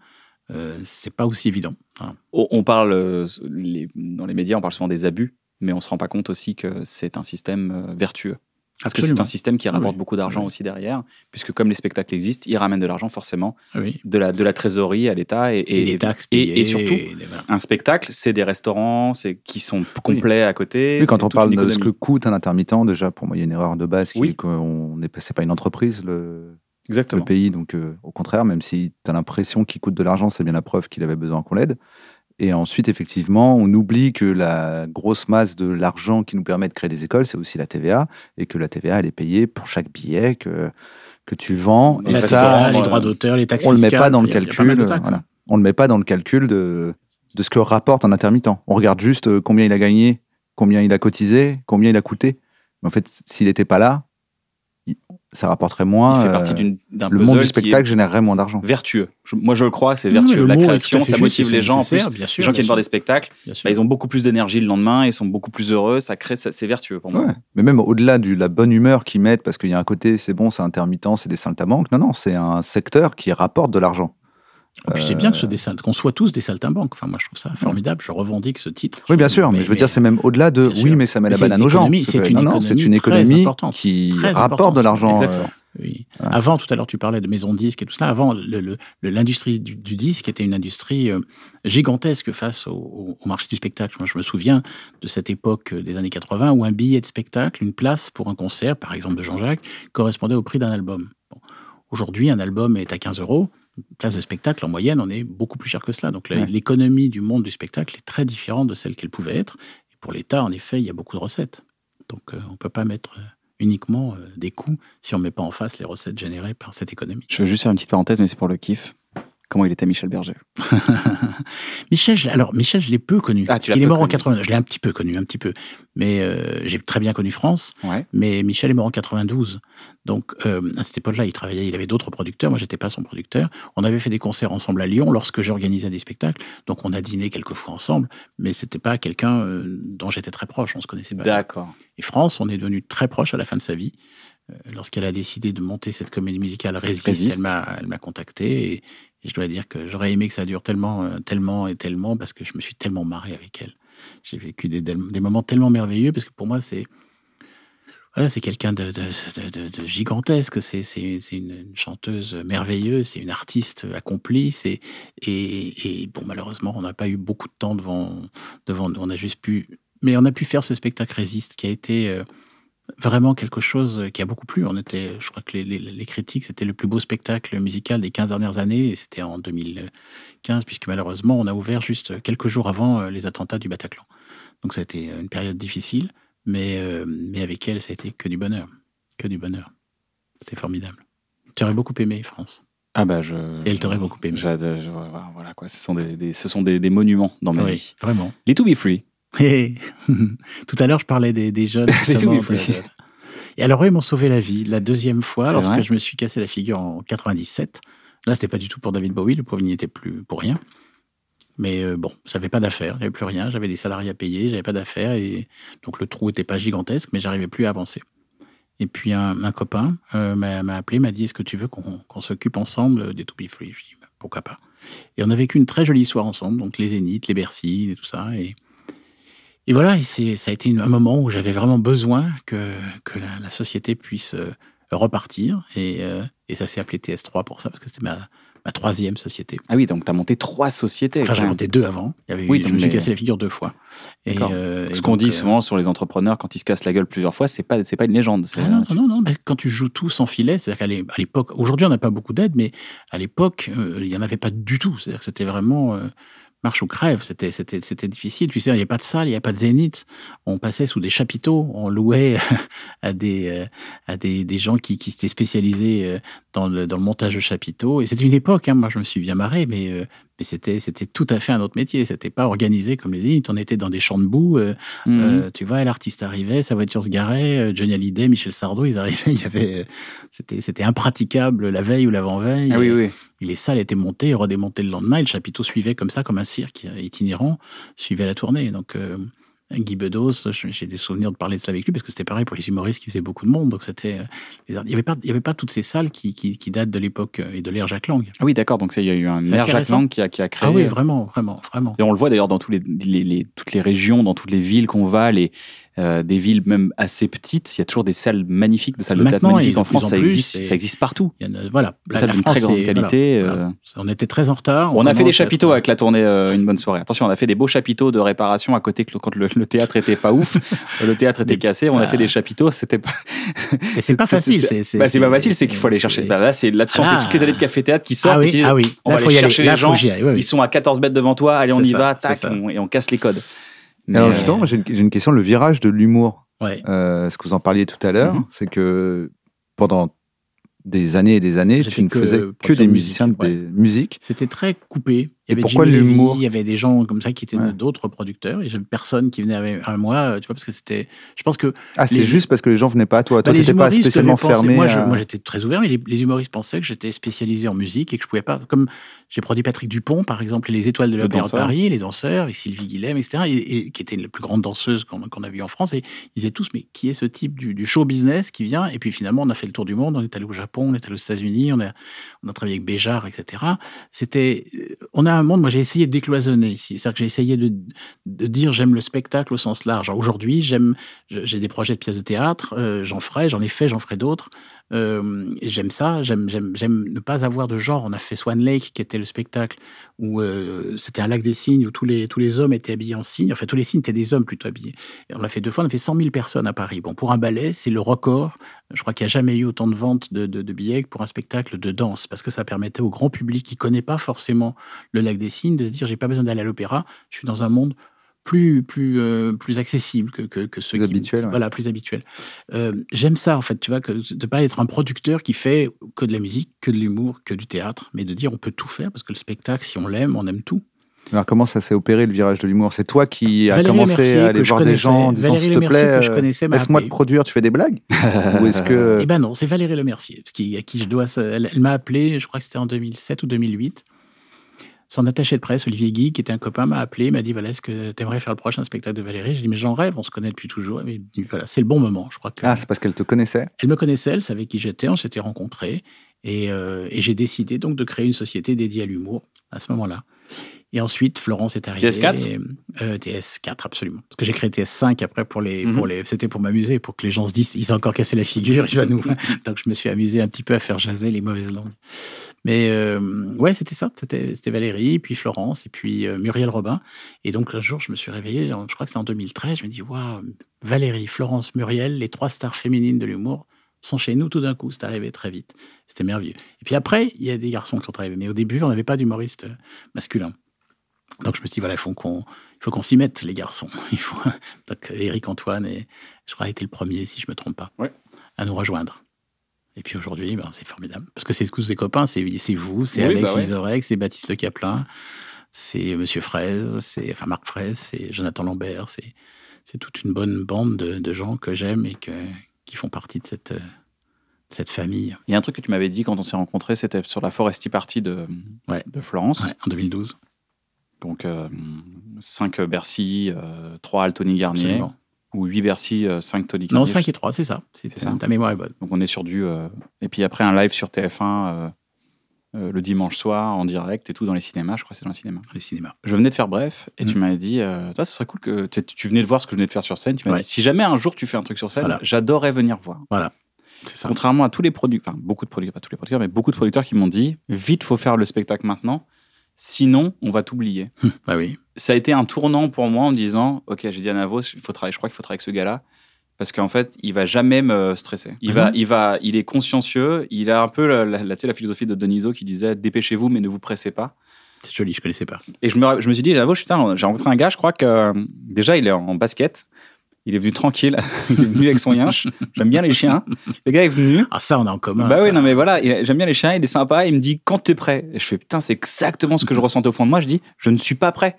S2: euh, c'est pas aussi évident. Voilà.
S1: On parle, euh, les- dans les médias, on parle souvent des abus, mais on se rend pas compte aussi que c'est un système euh, vertueux. Parce que c'est un système qui
S2: Ah
S1: rapporte
S2: oui.
S1: beaucoup d'argent
S2: Oui.
S1: aussi derrière, puisque comme les spectacles existent, ils ramènent de l'argent forcément,
S2: Ah Oui.
S1: de la, de la trésorerie à l'État et,
S2: Et, des taxes
S1: et-
S2: payées.
S1: et surtout,
S2: et
S1: un spectacle, c'est des restaurants c'est qui sont complets à côté.
S3: Oui, quand on parle de ce que coûte un intermittent, déjà, pour moi, il y a une erreur de base qui
S1: Oui.
S3: est qu'on n'est pas, c'est pas une entreprise, le,
S1: Exactement.
S3: le pays. Donc, euh, au contraire, même si tu as l'impression qu'il coûte de l'argent, c'est bien la preuve qu'il avait besoin qu'on l'aide. Et ensuite, effectivement, on oublie que la grosse masse de l'argent qui nous permet de créer des écoles, c'est aussi la TVA, et que la TVA, elle est payée pour chaque billet que, que tu vends. Et ça,
S2: les droits d'auteur, les taxes
S3: on le met
S2: fiscales,
S3: pas dans le calcul.
S2: de taxes,
S3: voilà.
S2: hein.
S3: On le met pas dans le calcul de, de ce que rapporte un intermittent. On regarde juste euh, combien il a gagné, combien il a cotisé, combien il a coûté. Mais en fait, s'il n'était pas là, ça rapporterait moins.
S1: Il fait
S3: euh,
S1: partie d'un
S3: le
S1: puzzle
S3: monde du spectacle générerait moins d'argent.
S1: vertueux. Je- moi, je le crois, c'est vertueux. la création, ça motive les gens. En plus,
S2: bien sûr,
S1: les gens qui viennent voir des spectacles, bah, ils ont beaucoup plus d'énergie le lendemain, ils sont beaucoup plus heureux, ça crée, ça- c'est vertueux pour moi.
S3: Ouais. Mais même au-delà de la bonne humeur qu'ils mettent, parce qu'il y a un côté, c'est bon, c'est intermittent, c'est des saltimbanques. Non, non, c'est un secteur qui rapporte de l'argent.
S2: En plus, c'est bien que ce dessin, qu'on soit tous des saltimbanques. Enfin, moi, je trouve ça formidable. Je revendique ce titre.
S3: Oui, bien sûr, mais, je veux dire, c'est même au-delà de oui, mais ça met la banane aux gens.
S2: économie, c'est une
S3: non, c'est une
S2: économie
S3: économie qui rapporte de l'argent. Euh,
S2: Oui.
S3: Voilà.
S2: Avant, tout à l'heure, tu parlais de maisons de disques et tout ça. Avant, l'industrie du, du disque était une industrie euh, gigantesque face au, marché du spectacle. Moi, je me souviens de cette époque euh, des années 80 où un billet de spectacle, une place pour un concert, par exemple de Jean-Jacques, correspondait au prix d'un album. Bon. Aujourd'hui, un album est à 15 euros. Place de spectacle, en moyenne, on est beaucoup plus cher que cela. Donc,
S3: Ouais.
S2: l'économie du monde du spectacle est très différente de celle qu'elle pouvait être. Et pour l'État, en effet, il y a beaucoup de recettes. Donc, euh, on ne peut pas mettre euh, uniquement euh, des coûts si on ne met pas en face les recettes générées par cette économie.
S1: Je veux juste faire une petite parenthèse, mais c'est pour le kiff. Comment il était Michel Berger
S2: Michel, je- alors Michel, je l'ai peu connu.
S1: Ah, tu
S2: qu'il est mort en
S1: connu.
S2: 89. Je l'ai un petit peu connu, un petit peu. Mais euh, j'ai très bien connu France.
S1: Ouais.
S2: Mais Michel est mort en 92. Donc, euh, à cette époque-là, il travaillait, il avait d'autres producteurs. Moi, j'étais pas son producteur. On avait fait des concerts ensemble à Lyon lorsque j'organisais des spectacles. Donc, on a dîné quelques fois ensemble. Mais c'était pas quelqu'un euh, dont j'étais très proche. On se connaissait pas.
S1: D'accord.
S2: Et France, on est devenu très proche à la fin de sa vie. Euh, Lorsqu'elle a décidé de monter cette comédie musicale Résiste,
S1: Résiste.
S2: elle m'a, elle m'a contacté. Et, et je dois dire que j'aurais aimé que ça dure tellement, euh, tellement et tellement parce que je me suis tellement marré avec elle. J'ai vécu des, moments tellement merveilleux parce que pour moi, c'est. Voilà, c'est quelqu'un de, gigantesque. C'est, une, chanteuse merveilleuse, c'est une artiste accomplie. Et, et bon, malheureusement, on n'a pas eu beaucoup de temps devant, devant nous. On a juste pu. Mais on a pu faire ce spectacle Résiste qui a été euh, vraiment quelque chose qui a beaucoup plu. On était, je crois que les, les- les critiques, c'était le plus beau spectacle musical des 15 dernières années, et c'était en 2015, puisque malheureusement, on a ouvert juste quelques jours avant euh, les attentats du Bataclan. Donc ça a été une période difficile, mais, euh, mais avec elle, ça a été que du bonheur. Que du bonheur. C'était formidable. Tu aurais beaucoup aimé, France.
S1: Ah bah je.
S2: Et elle t'aurait beaucoup aimé.
S1: Je- voilà, voilà, quoi. Ce sont des, des- ce sont des, des monuments dans ma
S2: Oui,
S1: vie.
S2: vraiment.
S1: Les To Be Free.
S2: Tout à l'heure, je parlais des, des jeunes. Justement, de- Et alors, eux, ils m'ont sauvé la vie la deuxième fois, lorsque je me suis cassé la figure en 97. Là, c'était pas du tout pour David Bowie, le pauvre n'y était plus pour rien. Mais euh, bon, j'avais pas d'affaires, j'avais plus rien, j'avais des salariés à payer, j'avais pas d'affaires, et donc le trou était pas gigantesque, mais j'arrivais plus à avancer. Et puis un, un copain euh, m'a appelé, m'a dit Est-ce que tu veux qu'on s'occupe ensemble des To Be Free? Je dis Pourquoi pas Et on a vécu une très jolie soirée ensemble, donc les Zéniths, les Bercy, et tout ça. Et, Et voilà, et ça a été un moment où j'avais vraiment besoin que, que la, la société puisse euh, repartir. Et, euh, et ça s'est appelé TS3 pour ça, parce que c'était ma, ma troisième société.
S1: Ah oui, donc tu as monté trois sociétés.
S2: Enfin, j'en ai monté deux avant. Il y avait,
S1: Oui,
S2: je
S1: donc
S2: me suis cassé la figure deux fois. Et, euh,
S1: Ce qu'on dit
S2: euh,
S1: souvent sur les entrepreneurs quand ils se cassent la gueule plusieurs fois, c'est pas c'est pas une légende.
S2: Ah non, non, non, mais quand tu joues tout sans filet, c'est-à-dire qu'à l'époque, aujourd'hui on n'a pas beaucoup d'aide, mais à l'époque, euh, il n'y en avait pas du tout. C'est-à-dire que c'était vraiment euh, marche ou crève, c'était, c'était, c'était difficile. Tu sais, il n'y avait pas de salle, il n'y avait pas de zénith. On passait sous des chapiteaux, on louait à des, euh, à des, des gens qui, qui s'étaient spécialisés euh, dans le, dans le montage de chapiteaux. Et c'était une époque, hein, moi je me suis bien marré, mais, euh, mais c'était, c'était tout à fait un autre métier. C'était pas organisé comme les zéniths. On était dans des champs de boue. euh,
S1: Mhm.
S2: euh, tu vois, l'artiste arrivait, sa voiture se garait, euh, Johnny Hallyday, Michel Sardou, ils arrivaient, il y avait, c'était, c'était impraticable la veille ou l'avant-veille.
S1: ah oui, oui.
S2: les salles étaient montées et redémontées le lendemain, et le chapiteau suivait comme ça, comme un cirque itinérant, suivait la tournée. Donc, Guy Bedos, j'ai des souvenirs de parler de ça avec lui, parce que c'était pareil pour les humoristes qui faisaient beaucoup de monde. Donc, c'était, euh, il n'y avait pas, il y avait pas toutes ces salles qui, qui, qui datent de l'époque euh, et de l'ère Jacques Lang.
S1: Ah oui, d'accord. Donc il y a eu un
S2: assez
S1: Jacques. Lang qui a, qui a créé.
S2: Ah oui, vraiment, vraiment, vraiment.
S1: Et on le voit d'ailleurs dans tous les, les- les- toutes les régions, dans toutes les villes qu'on va, les, euh, des villes même assez petites, il y a toujours des salles magnifiques, des salles de théâtre magnifiques en France,
S2: en
S1: ça
S2: plus,
S1: existe, ça existe partout.
S2: Il y en a- voilà,
S1: Des salles d'une très grande
S2: est-
S1: qualité,
S2: voilà,
S1: euh.
S2: voilà. On était très en retard.
S1: On, a fait des chapiteaux avec la tournée euh, Une bonne soirée. Attention, on a fait des beaux chapiteaux de réparation à côté que- quand le, le théâtre était pas ouf, le théâtre était cassé, on a fait des chapiteaux, c'était pas.
S2: C'est pas facile.
S1: C'est
S2: c'est-
S1: bah, c'est pas
S2: c'est-
S1: facile, c'est qu'il faut aller chercher.
S2: c'est-
S1: Bah, là, c'est là, tu sens,
S2: Ah.
S1: c'est toutes les années de café théâtre qui sortent.
S2: Ah oui, ah.
S1: On va
S2: faut
S1: aller
S2: y aller.
S1: chercher les gens. Ils sont à 14 mètres devant toi. Allez, on
S2: C'est
S1: y va,
S2: c'est
S1: tac, et on casse les codes. Mais,
S3: Alors
S1: euh,
S3: justement, j'ai une, question, le virage de l'humour,
S2: Ouais.
S3: euh, ce que vous en parliez tout à l'heure,
S1: Mhm.
S3: c'est que pendant des années et des années, tu ne faisais que des
S2: de
S3: musiciens de
S2: musique. C'était très coupé. Il y avait
S3: pourquoi l'humour
S2: Il y avait des gens comme ça qui étaient
S3: Ouais.
S2: d'autres producteurs et j'avais personne qui venait avec moi, tu vois, parce que c'était. Je pense que
S3: Ah, c'est
S2: Les-
S3: juste parce que les gens venaient pas à toi. Toi,
S2: bah,
S3: tu n'étais pas spécialement fermé.
S2: Moi,
S3: à-
S2: j'étais très ouvert, mais les, les humoristes pensaient que j'étais spécialisé en musique et que je pouvais pas. Comme j'ai produit Patrick Dupont, par exemple, et les Étoiles de l'Opéra de. Paris, les danseurs, et Sylvie Guillem, etc., et, et qui était la plus grande danseuse qu'on a vue en France. Et ils disaient tous, mais qui est ce type du, du show business qui vient? Et puis finalement, on a fait le tour du monde. On est allé au Japon, on est allé aux États-Unis, on a, on a travaillé avec Béjart, etc. C'était, euh, on a un monde. Moi, j'ai essayé de décloisonner ici. C'est-à-dire que j'ai essayé de, dire j'aime le spectacle au sens large. Aujourd'hui, j'aime, j'ai des projets de pièces de théâtre, euh, j'en ferai, j'en ai fait, j'en ferai d'autres. J'aime ça, j'aime, j'aime, ne pas avoir de genre. On a fait Swan Lake, qui était le spectacle où euh, c'était un lac des cygnes, où tous les, hommes étaient habillés en cygnes. Enfin, tous les cygnes étaient des hommes plutôt habillés. On l'a fait deux fois, on a fait 100 000 personnes à Paris. Bon, pour un ballet, c'est le record. Je crois qu'il n'y a jamais eu autant de ventes de, de, billets que pour un spectacle de danse, parce que ça permettait au grand public qui connaît pas forcément le lac des cygnes de se dire j'ai pas besoin d'aller à l'opéra, je suis dans un monde plus plus euh, plus accessible que que, que ceux
S3: Plus
S2: qui
S3: habituel,
S2: voilà plus habituel. Euh, J'aime ça en fait, tu vois, que de pas être un producteur qui fait que de la musique, que de l'humour, que du théâtre, mais de dire on peut tout faire parce que le spectacle, si on l'aime, on aime tout.
S3: Alors, comment ça s'est opéré le virage de l'humour? C'est toi qui as commencé
S2: Lemercier,
S3: à aller voir des gens en disant s'il te plaît, laisse-moi te produire, tu fais des blagues? Ou est-ce que.
S2: Eh ben non, c'est Valérie Lemercier, qui, à qui je dois. Elle, elle m'a appelé, je crois que c'était en 2007 ou 2008. Son attaché de presse, Olivier Guy, qui était un copain, m'a appelé, m'a dit voilà, est-ce que tu aimerais faire le prochain spectacle de Valérie? J'ai dit mais j'en rêve, on se connaît depuis toujours. Et il me dit voilà, c'est le bon moment. Je crois que
S3: Ah, c'est parce qu'elle te connaissait?
S2: Elle me connaissait, elle savait qui j'étais, on s'était rencontrés et, euh, et j'ai décidé donc de créer une société dédiée à l'humour à ce moment-là. Et ensuite, Florence est arrivée.
S1: TS4?
S2: et, euh, TS4, absolument. Parce que j'ai créé TS5 après pour les,
S1: Mhm.
S2: pour les, c'était pour m'amuser, pour que les gens se disent, ils ont encore cassé la figure, il va nous. donc je me suis amusé un petit peu à faire jaser les mauvaises langues. Mais euh, ouais, c'était ça. C'était, Valérie, puis Florence, et puis euh, Muriel Robin. Et donc un jour, je me suis réveillé, je crois que c'était en 2013, je me dis, waouh, Valérie, Florence, Muriel, les trois stars féminines de l'humour sont chez nous tout d'un coup. C'est arrivé très vite. C'était merveilleux. Et puis après, il y a des garçons qui sont arrivés. Mais au début, on n'avait pas d'humoriste masculin. Donc je me suis dit, voilà, il faut qu'on, il faut qu'on s'y mette, les garçons. Il faut... Donc Eric Antoine, et, je crois, a été le premier, si je ne me trompe pas,
S1: Ouais.
S2: à nous rejoindre. Et puis aujourd'hui, ben, c'est formidable. Parce que c'est tous des copains, c'est, c'est vous, c'est
S1: Oui,
S2: Alex
S1: bah ouais.
S2: Vizorek, c'est Baptiste Le Caplin, c'est Monsieur Fraise, c'est enfin Marc Fraise, c'est Jonathan Lambert, c'est, c'est toute une bonne bande de, de gens que j'aime et que, qui font partie de cette, de cette famille.
S1: Il y a un truc que tu m'avais dit quand on s'est rencontrés, c'était sur la Foresti Party de,
S2: Ouais.
S1: de Florence.
S2: Ouais, en 2012.
S1: Donc 5 Bercy, 3 Altony Garnier,
S2: Absolument.
S1: ou 8 Bercy, 5 Tony Garnier.
S2: Non, 5 et 3, c'est ça. C'est,
S1: ça.
S2: Ta mémoire est bonne.
S1: Donc on est sur du. euh, Et puis après un live sur TF1. euh, euh, le dimanche soir en direct et tout dans les cinémas. Je crois que c'est dans les cinémas.
S2: Les cinémas.
S1: Je venais de faire bref et tu
S2: Mm.
S1: m'avais dit, euh, ça serait cool que tu, venais de voir ce que je venais de faire sur scène. Tu m'as
S2: Ouais.
S1: dit, si jamais un jour tu fais un truc sur scène,
S2: Voilà.
S1: j'adorerais venir voir.
S2: C'est ça.
S1: Contrairement à tous les producteurs, enfin, beaucoup de producteurs, pas tous les producteurs, mais beaucoup de producteurs qui m'ont dit, vite, faut faire le spectacle maintenant, sinon on va t'oublier.
S2: Bah oui.
S1: ça a été un tournant pour moi en me disant ok j'ai dit à Navos il faut travailler je crois qu'il faut travailler avec ce gars-là parce qu'en fait il va jamais me stresser il
S2: Ah
S1: va il va il est consciencieux il a un peu la, la, la- tu sais, la philosophie de Donizo qui disait dépêchez-vous mais ne vous pressez pas
S2: C'est joli, je connaissais pas.
S1: et je me, je me suis dit putain j'ai rencontré un gars je crois que déjà il est en basket il est venu tranquille il est venu avec son yinche j'aime bien les chiens le gars est venu
S2: Ah, ça, on a en commun.
S1: bah oui, non, mais voilà, il- j'aime bien les chiens, il est sympa, il me dit quand t'es prêt? Et je fais putain, c'est exactement ce que je ressentais au fond de moi. Je dis, je ne suis pas prêt.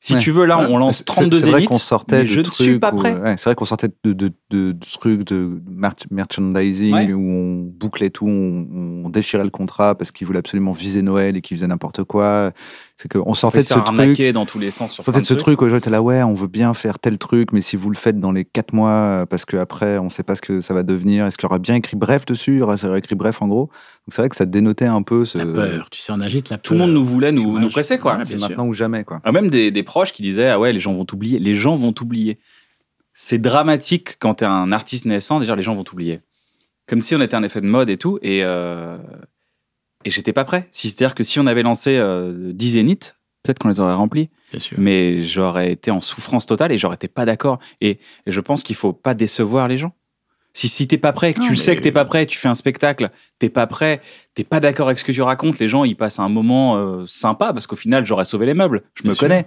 S1: Si
S3: Ouais.
S1: tu veux, là, on lance
S3: C'est-
S1: 32
S3: C'est vrai qu'on sortait de
S1: je ne
S3: trucs
S1: suis pas
S3: où-
S1: prêt.
S3: ouais, c'est vrai qu'on sortait de, de, trucs de mer- merchandising
S1: Ouais.
S3: où on bouclait tout, on, on déchirait le contrat parce qu'ils voulaient absolument viser Noël et qu'ils faisaient n'importe quoi. C'est qu'on
S1: On
S3: sortait de ce truc.
S1: dans tous les sens sur
S3: sortait
S1: plein
S3: de ce
S1: trucs.
S3: truc où j'étais là, ouais, on veut bien faire tel truc, mais si vous le faites dans les quatre mois, parce qu'après, on sait pas ce que ça va devenir, est-ce qu'il y aura bien écrit bref dessus, ça aurait écrit bref en gros. Donc c'est vrai que ça dénotait un peu ce.
S2: La peur. Tu sais, on agite la peur.
S1: Tout le monde nous voulait nous, nous presser, quoi.
S3: C'est maintenant ou jamais, quoi.
S1: Ah, Même des, des proches qui disaient Ah ouais, les gens vont t'oublier. Les gens vont t'oublier. C'est dramatique quand t'es un artiste naissant, déjà, les gens vont t'oublier. Comme si on était un effet de mode et tout. Et, euh, et j'étais pas prêt. Si- C'est-à-dire que si on avait lancé euh, 10 zéniths, peut-être qu'on les aurait remplis.
S2: Bien sûr.
S1: mais j'aurais été en souffrance totale et j'aurais été pas d'accord. Et, je pense qu'il faut pas décevoir les gens. Si, si t'es pas prêt, que
S2: Non,
S1: tu le sais que t'es pas prêt, tu fais un spectacle, t'es pas prêt, t'es pas d'accord avec ce que tu racontes, les gens ils passent un moment euh, sympa parce qu'au final j'aurais sauvé les meubles, je
S2: Bien
S1: me
S2: sûr,
S1: connais,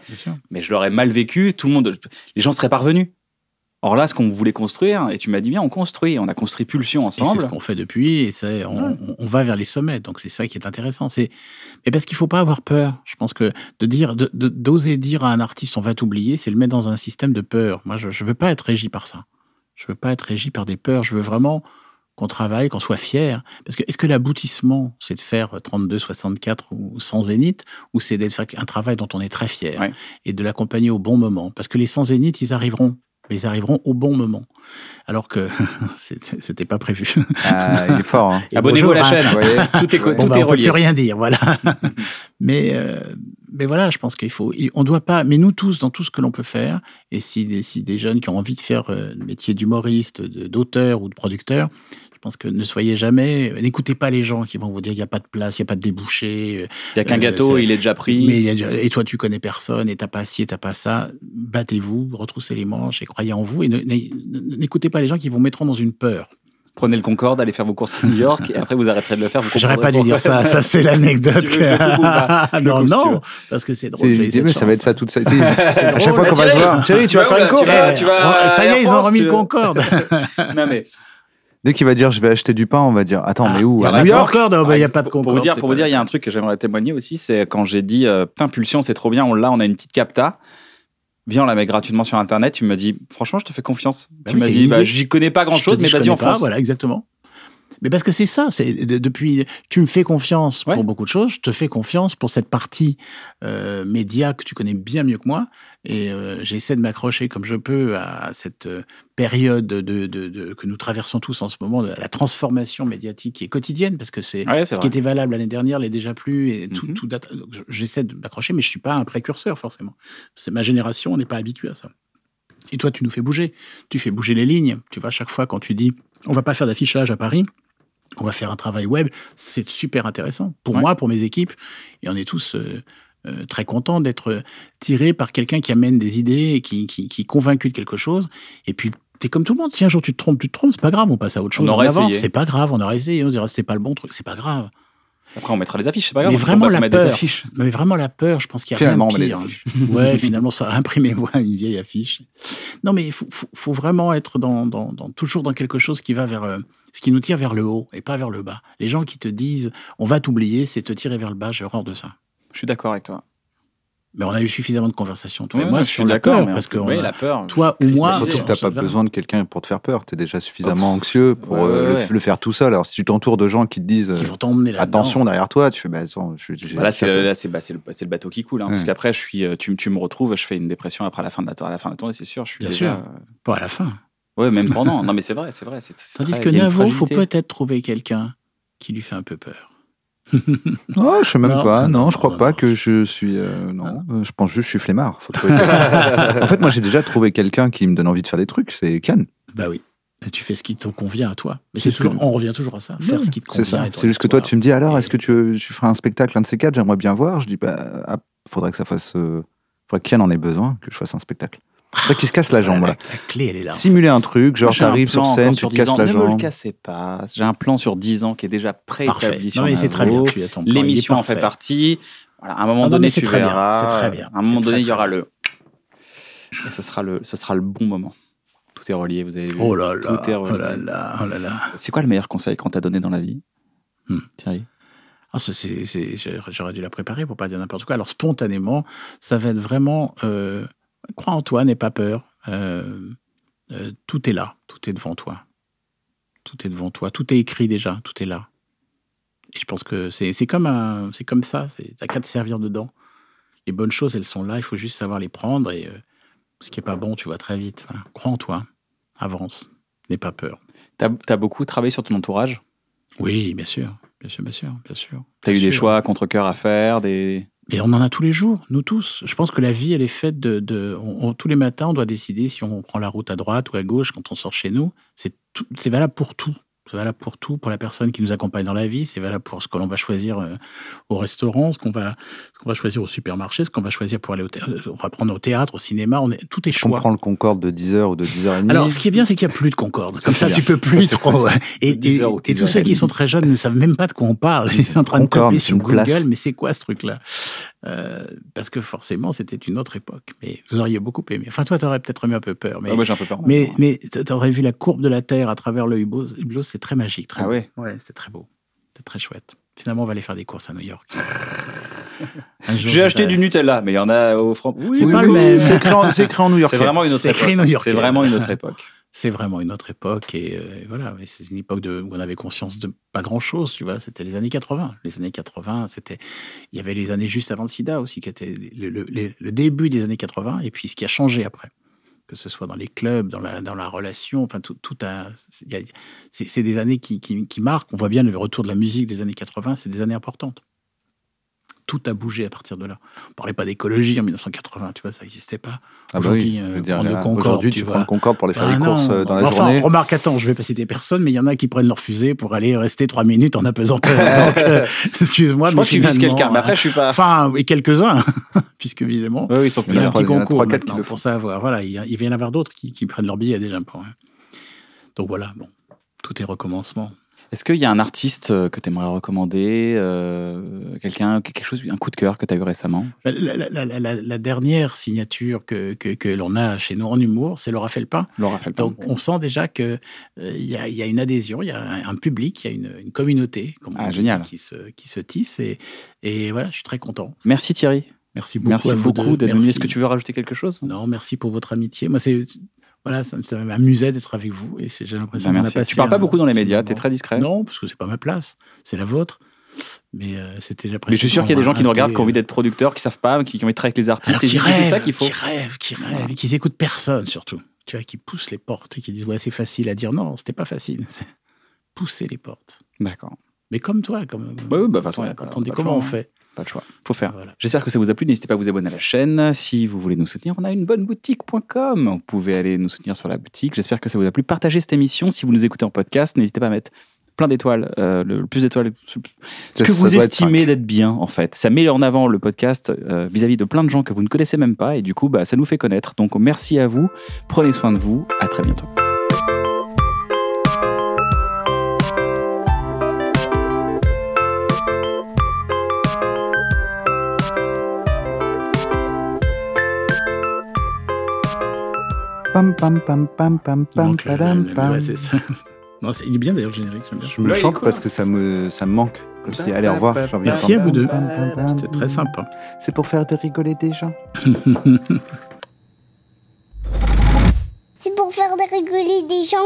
S1: mais je l'aurais mal vécu, tout le monde, les gens seraient parvenus. Or là, ce qu'on voulait construire, et tu m'as dit bien, on construit, on a construit Pulsion
S2: Et c'est
S1: ensemble.
S2: ce qu'on fait depuis, et c'est, on, va vers les sommets. Donc c'est ça qui est intéressant. C'est, mais parce qu'il faut pas avoir peur. Je pense que de dire, de- de- d'oser dire à un artiste on va t'oublier, c'est le mettre dans un système de peur. Moi, je, je veux pas être régi par ça. Je veux pas être régi par des peurs. Je veux vraiment qu'on travaille, qu'on soit fier. Parce que est-ce que l'aboutissement, c'est de faire 32, 64 ou 100 zéniths, ou c'est d'être faire un travail dont on est très fier
S1: Ouais.
S2: et de l'accompagner au bon moment? Parce que les 100 zéniths, ils arriveront. Mais ils arriveront au bon moment. Alors que c'était pas prévu.
S3: Ah, il est fort. Hein.
S1: Abonnez-vous à la
S2: hein.
S1: chaîne,
S3: voyez
S1: tout est,
S2: Bon,
S1: tout
S2: bah,
S1: est
S2: on peut
S1: relié.
S2: plus rien dire, voilà. mais, euh, mais voilà, je pense qu'il faut, on doit pas, mais nous tous, dans tout ce que l'on peut faire, et si, des- si des jeunes qui ont envie de faire euh, le métier d'humoriste, d'auteur ou de producteur, je pense que ne soyez jamais, n'écoutez pas les gens qui vont vous dire qu'il n'y a pas de place, il n'y a pas de débouché.
S1: Il y a qu'un
S2: Euh,
S1: gâteau, il est déjà pris.
S2: Mais il y a déjà- et toi, tu connais personne, et t'as pas ci, et t'as pas ça. Battez-vous, retroussez les manches et croyez en vous. Et n'écoutez pas les gens qui vous mettront dans une peur.
S1: Prenez le Concorde, allez faire vos courses à New York, et après vous arrêterez de le faire.
S2: J'aurais pas dû dire ça. Ça, c'est l'anecdote. Non,
S1: veux.
S2: non, parce que c'est drôle. J'ai
S3: il mais ça va être ça toute sa vie. À chaque fois qu'on va se voir, Thierry, tu vas faire une course
S2: ça y est, ils ont remis le. Concorde.
S1: non mais
S3: Dès qu'il va dire je vais acheter du pain, on va dire attends, mais où
S2: Il y
S3: À
S2: a
S3: New York
S2: il n'y a pas de
S1: pour,
S2: Concorde.
S1: pour vous dire, pour vous dire, il y a un truc que j'aimerais témoigner aussi, c'est quand j'ai dit euh, putain Pulsion c'est trop bien, on l'a, on a une petite capta. Viens, on la met gratuitement sur internet. Tu me dis franchement, je te fais confiance.
S2: Bah
S1: tu
S2: oui,
S1: m'as
S2: c'est
S1: dit
S2: une
S1: bah
S2: idée.
S1: j'y connais pas grand chose, mais vas-y on fonce.
S2: Voilà, exactement. Mais parce que c'est ça, c'est depuis tu me fais confiance
S1: Ouais.
S2: pour beaucoup de choses, je te fais confiance pour cette partie euh, média que tu connais bien mieux que moi, et euh, j'essaie de m'accrocher comme je peux à cette euh, période de, de- de- que nous traversons tous en ce moment, de la transformation médiatique qui est quotidienne, parce que c'est
S1: Ouais,
S2: ce qui était valable l'année dernière l'est déjà plus, et tout,
S1: Mhm.
S2: tout date. J'essaie de m'accrocher, mais je suis pas un précurseur forcément. C'est ma génération, on n'est pas habitué à ça. Et toi, tu nous fais bouger. Tu fais bouger les lignes. Tu vois, chaque fois quand tu dis, on va pas faire d'affichage à Paris, on va faire un travail web, c'est super intéressant. Pour
S1: Ouais.
S2: moi, pour mes équipes, et on est tous euh, euh, très contents d'être tirés par quelqu'un qui amène des idées et qui, qui, qui est convaincu de quelque chose. Et puis, t'es comme tout le monde. Si un jour tu te trompes, tu te trompes, c'est pas grave, on passe à autre chose.
S1: On
S2: avance.
S1: essayé.
S2: C'est pas grave, on aurait essayé. On dira, c'est pas le bon truc, c'est pas grave.
S1: Après on mettra les affiches, c'est pas grave.
S2: Mais
S1: on
S2: vraiment la
S1: des
S2: peur.
S1: affiches.
S2: Mais vraiment la peur, je pense qu'il y a
S3: Finalement, on
S2: rien
S3: met
S2: de
S3: les
S2: pire.
S3: affiches.
S2: Ouais, finalement, ça imprimez-moi une vieille affiche. Non, mais il faut, faut, faut vraiment être dans, dans, dans- toujours dans quelque chose qui va vers euh, ce qui nous tire vers le haut et pas vers le bas. Les gens qui te disent on va t'oublier, c'est te tirer vers le bas. J'ai horreur de ça.
S1: Je suis d'accord avec toi.
S2: Mais on a eu suffisamment de conversations, toi et
S1: Ouais,
S2: moi, sur la
S1: d'accord,
S2: peur, parce que
S1: oui,
S2: a-
S1: la peur.
S2: toi ou moi,
S3: Surtout que t'as
S2: on
S3: pas besoin de quelqu'un pour te faire peur. T'es déjà suffisamment anxieux pour
S1: Ouais,
S3: euh,
S1: ouais,
S3: le,
S1: ouais.
S3: le faire tout seul. Alors si tu t'entoures de gens qui te disent
S2: qui vont là.
S3: attention derrière toi, tu fais bah attends, je
S1: Bah là, c'est le, bah, c'est le, bateau qui coule. hein, Parce qu'après, je suis, euh, tu, tu me retrouves, je fais une dépression après la fin de la, tour- à la fin de la tournée, c'est sûr. Je suis
S2: Bien
S1: déjà,
S2: sûr.
S1: euh,
S2: Pas à la fin.
S1: Ouais, même pendant. non, mais c'est vrai, c'est vrai. c'est- c'est
S2: Tandis
S1: très-
S2: que
S1: il
S2: Navo, faut
S1: fragilité.
S2: peut-être trouver quelqu'un qui lui fait un peu peur.
S3: Oh, je sais même
S2: Non,
S3: pas.
S2: non,
S3: je crois
S2: non,
S3: pas
S2: non.
S3: que je suis. euh, non, Euh, je pense juste que je suis flemmard. Faut en fait, moi, j'ai déjà trouvé quelqu'un qui me donne envie de faire des trucs. C'est Kian.
S2: Bah oui. Et tu fais ce qui te convient à toi. Mais
S3: C'est
S2: c'est toujours,
S3: tout.
S2: on revient toujours à ça. Faire ce qui te
S3: C'est
S2: convient.
S3: ça.
S2: et ton
S3: C'est juste que toi, tu me dis alors,
S2: Et-
S3: est-ce que tu, tu feras un spectacle, un de ces quatre? J'aimerais bien voir. Je dis, bah, ah, faudrait que ça fasse. euh, faudrait que Kian en ait besoin, que je fasse un spectacle. Faudrait qu'il se casse la jambe.
S2: La,
S3: là.
S2: la clé, elle est là.
S3: Simuler un truc, genre t'arrives sur
S1: plan
S3: scène, tu te
S1: 10
S3: casses
S1: ans.
S3: la
S1: Ne me le
S3: jambe.
S1: cassez pas. J'ai un plan sur 10 ans qui est déjà préétabli sur
S2: Non, mais c'est très bien.
S1: L'émission en fait partie. Voilà, à un moment
S2: Ah non,
S1: donné,
S2: c'est
S1: tu
S2: très bien,
S1: verras.
S2: c'est très bien,
S1: À un moment
S2: c'est
S1: donné, il y aura le. Et ce sera le, ce sera le bon moment. Tout est relié, vous avez vu.
S2: Oh là là.
S1: Tout est
S2: Oh là là. Oh là là.
S1: C'est quoi le meilleur conseil qu'on t'a donné dans la vie
S2: Hmm.
S1: Thierry?
S2: Ah, ça, c'est- c'est- j'aurais j'aurais dû la préparer pour pas dire n'importe quoi. Alors, spontanément, ça va être vraiment euh, crois en toi, n'aie pas peur. Euh, euh, tout est là, tout est devant toi. Tout est devant toi, tout est écrit déjà, tout est là. Et je pense que c'est comme, c'est comme ça, t'as qu'à te servir dedans. Les bonnes choses, elles sont là, il faut juste savoir les prendre. Et euh, ce qui est pas bon, tu vois très vite. Voilà. Crois en toi, avance, n'aie pas peur.
S1: T'as as beaucoup travaillé sur ton entourage?
S2: Oui, bien sûr, bien sûr, bien sûr, bien sûr.
S1: T'as eu des choix à contre-cœur à faire des...
S2: Et on en a tous les jours, nous tous. Je pense que la vie, elle est faite de. on- tous les matins, on doit décider si on prend la route à droite ou à gauche quand on sort chez nous. C'est valable pour tout. C'est valable pour tout, pour la personne qui nous accompagne dans la vie. C'est valable pour ce que l'on va choisir euh, au restaurant, ce qu'on va, qu'on va choisir au supermarché, ce qu'on va choisir pour aller au théâtre. On va prendre au théâtre, au cinéma. On est, tout est
S3: On
S2: choix.
S3: prend le Concorde de 10h ou de 10h30.
S2: Alors, ce qui est bien, c'est qu'il n'y a plus de Concorde. Comme ça, tu peux plus trop. ouais. Et,
S1: De 10
S2: et- et
S1: 10
S2: tous ceux qui sont très jeunes ne savent même pas de quoi on parle. Ils sont en train de taper sur Google, mais c'est quoi ce truc-là? Euh, Parce que forcément, c'était une autre époque. Mais vous auriez beaucoup aimé. Enfin, toi, t'aurais peut-être eu un peu peur. Mais,
S1: Ah ouais, j'ai un peu peur.
S2: mais, mais t'aurais vu la courbe de la Terre à travers le hublot. C'est très magique. Très
S1: Ah
S2: beau.
S1: ouais
S2: Ouais, c'était très beau. C'était très chouette. Finalement, on va aller faire des courses à New York.
S1: J'ai acheté du Nutella, mais il y en a au franc.
S2: C'est pas le même.
S3: C'est écrit, en- New York.
S1: C'est vraiment une autre époque. C'est vraiment une autre époque.
S2: c'est vraiment une autre époque et euh, voilà c'est une époque de, où on avait conscience de pas grand chose tu vois c'était les années 80 les années 80 c'était il y avait les années juste avant le sida aussi qui étaient le, le- le- le début des années 80 et puis ce qui a changé après que ce soit dans les clubs dans la dans la relation enfin tout tout c'est des années qui marquent. On voit bien le retour de la musique des années 80 c'est des années importantes tout a bougé à partir de là. On parlait pas d'écologie en 1980, tu vois, ça n'existait pas.
S3: Ah bah oui,
S2: Aujourd'hui,
S3: je
S2: euh, prendre le
S3: là,
S2: Concorde,
S3: Aujourd'hui,
S2: tu
S3: tu
S2: vois.
S3: prends le Concorde pour aller faire
S2: Ah
S3: les
S2: non.
S3: courses euh, dans la
S2: enfin,
S3: journée.
S2: remarque, attends, je vais pas citer personne, mais il y en a qui prennent leur fusée pour aller rester trois minutes en apesanteur. Donc, euh, excuse-moi.
S1: Je
S2: mais
S1: crois que tu vises quelqu'un, mais après, je suis pas.
S2: Enfin, et quelques-uns, puisque évidemment,
S1: Oui, ils sont
S2: il y a un petit concours
S3: trois, quatre qui
S2: maintenant pour savoir. Voilà, il, y a- il vient y en avoir d'autres qui, qui prennent leur billet déjà pour. hein. Donc voilà, bon, tout est recommencement.
S1: Est-ce qu'il y a un artiste euh, que tu aimerais recommander euh, Quelqu'un, quelque chose, un coup de cœur que tu as eu récemment?
S2: La, la- dernière signature que, que, que l'on a chez nous en humour, c'est Laura Felpin.
S1: Laura Felpin.
S2: Donc, on sent déjà que euh, y, a, il y a une adhésion, il y a un, un public, il y a une, une communauté comme
S1: Ah, génial.
S2: qui se qui se tisse et, et voilà, je suis très content.
S1: Merci Thierry.
S2: Merci beaucoup.
S1: Merci
S2: à vous
S1: beaucoup d'être venu. Est-ce que tu veux rajouter quelque chose?
S2: Non, merci pour votre amitié. Moi, c'est voilà, ça, ça m'amusait d'être avec vous et c'est- j'ai l'impression
S1: Bah,
S2: qu'on a passé.
S1: Tu parles pas beaucoup dans les médias, tu es très discret.
S2: Non, parce que c'est pas ma place, c'est la vôtre. Mais euh, c'était.
S1: Mais je suis sûr qu'il y a des gens qui nous regardent, qui ont envie
S2: raté,
S1: d'être producteurs, qui savent pas, qui, qui ont envie de travailler avec les artistes. Et
S2: qui rêvent,
S1: ça qu'il faut.
S2: Qui rêvent, qui rêvent, et qui écoutent personne surtout. Tu vois, qui poussent les portes et qui disent ouais c'est facile à dire non, c'était pas facile. Pousser les portes.
S1: D'accord.
S2: Mais comme toi, comme.
S1: Ouais, ouais, bah, façon, a
S2: quand on dit comment on
S1: hein.
S2: fait.
S1: Pas de choix. Faut faire.
S2: Voilà.
S1: J'espère que ça vous a plu. N'hésitez pas à vous abonner à la chaîne. Si vous voulez nous soutenir, on a une bonne boutique.com. Vous pouvez aller nous soutenir sur la boutique. J'espère que ça vous a plu. Partagez cette émission. Si vous nous écoutez en podcast, n'hésitez pas à mettre plein d'étoiles, euh, le, le plus d'étoiles, que
S3: ça
S1: vous estimez d'être bien en fait. Ça met en avant le podcast euh, vis-à-vis de plein de gens que vous ne connaissez même pas et du coup, bah, ça nous fait connaître. Donc merci à vous. Prenez soin de vous. À très bientôt.
S3: Pam, pam, pam, pam, pam,
S2: Il
S3: pam,
S2: manque le-
S3: padam,
S2: le- le-
S3: pam.
S2: ouais, c'est ça. Non, c'est- il est bien d'ailleurs le générique, j'aime bien.
S3: Je me le
S1: Ouais, il est
S3: chante
S1: cool,
S3: parce
S1: hein.
S3: que ça me, ça me manque. Quand je dis allez, au revoir, j'ai envie
S2: Merci à
S3: d'entendre.
S2: vous deux.
S3: Pam, pam, pam,
S2: C'est très sympa.
S3: C'est pour faire de rigoler des gens.
S4: C'est pour faire de rigoler des gens.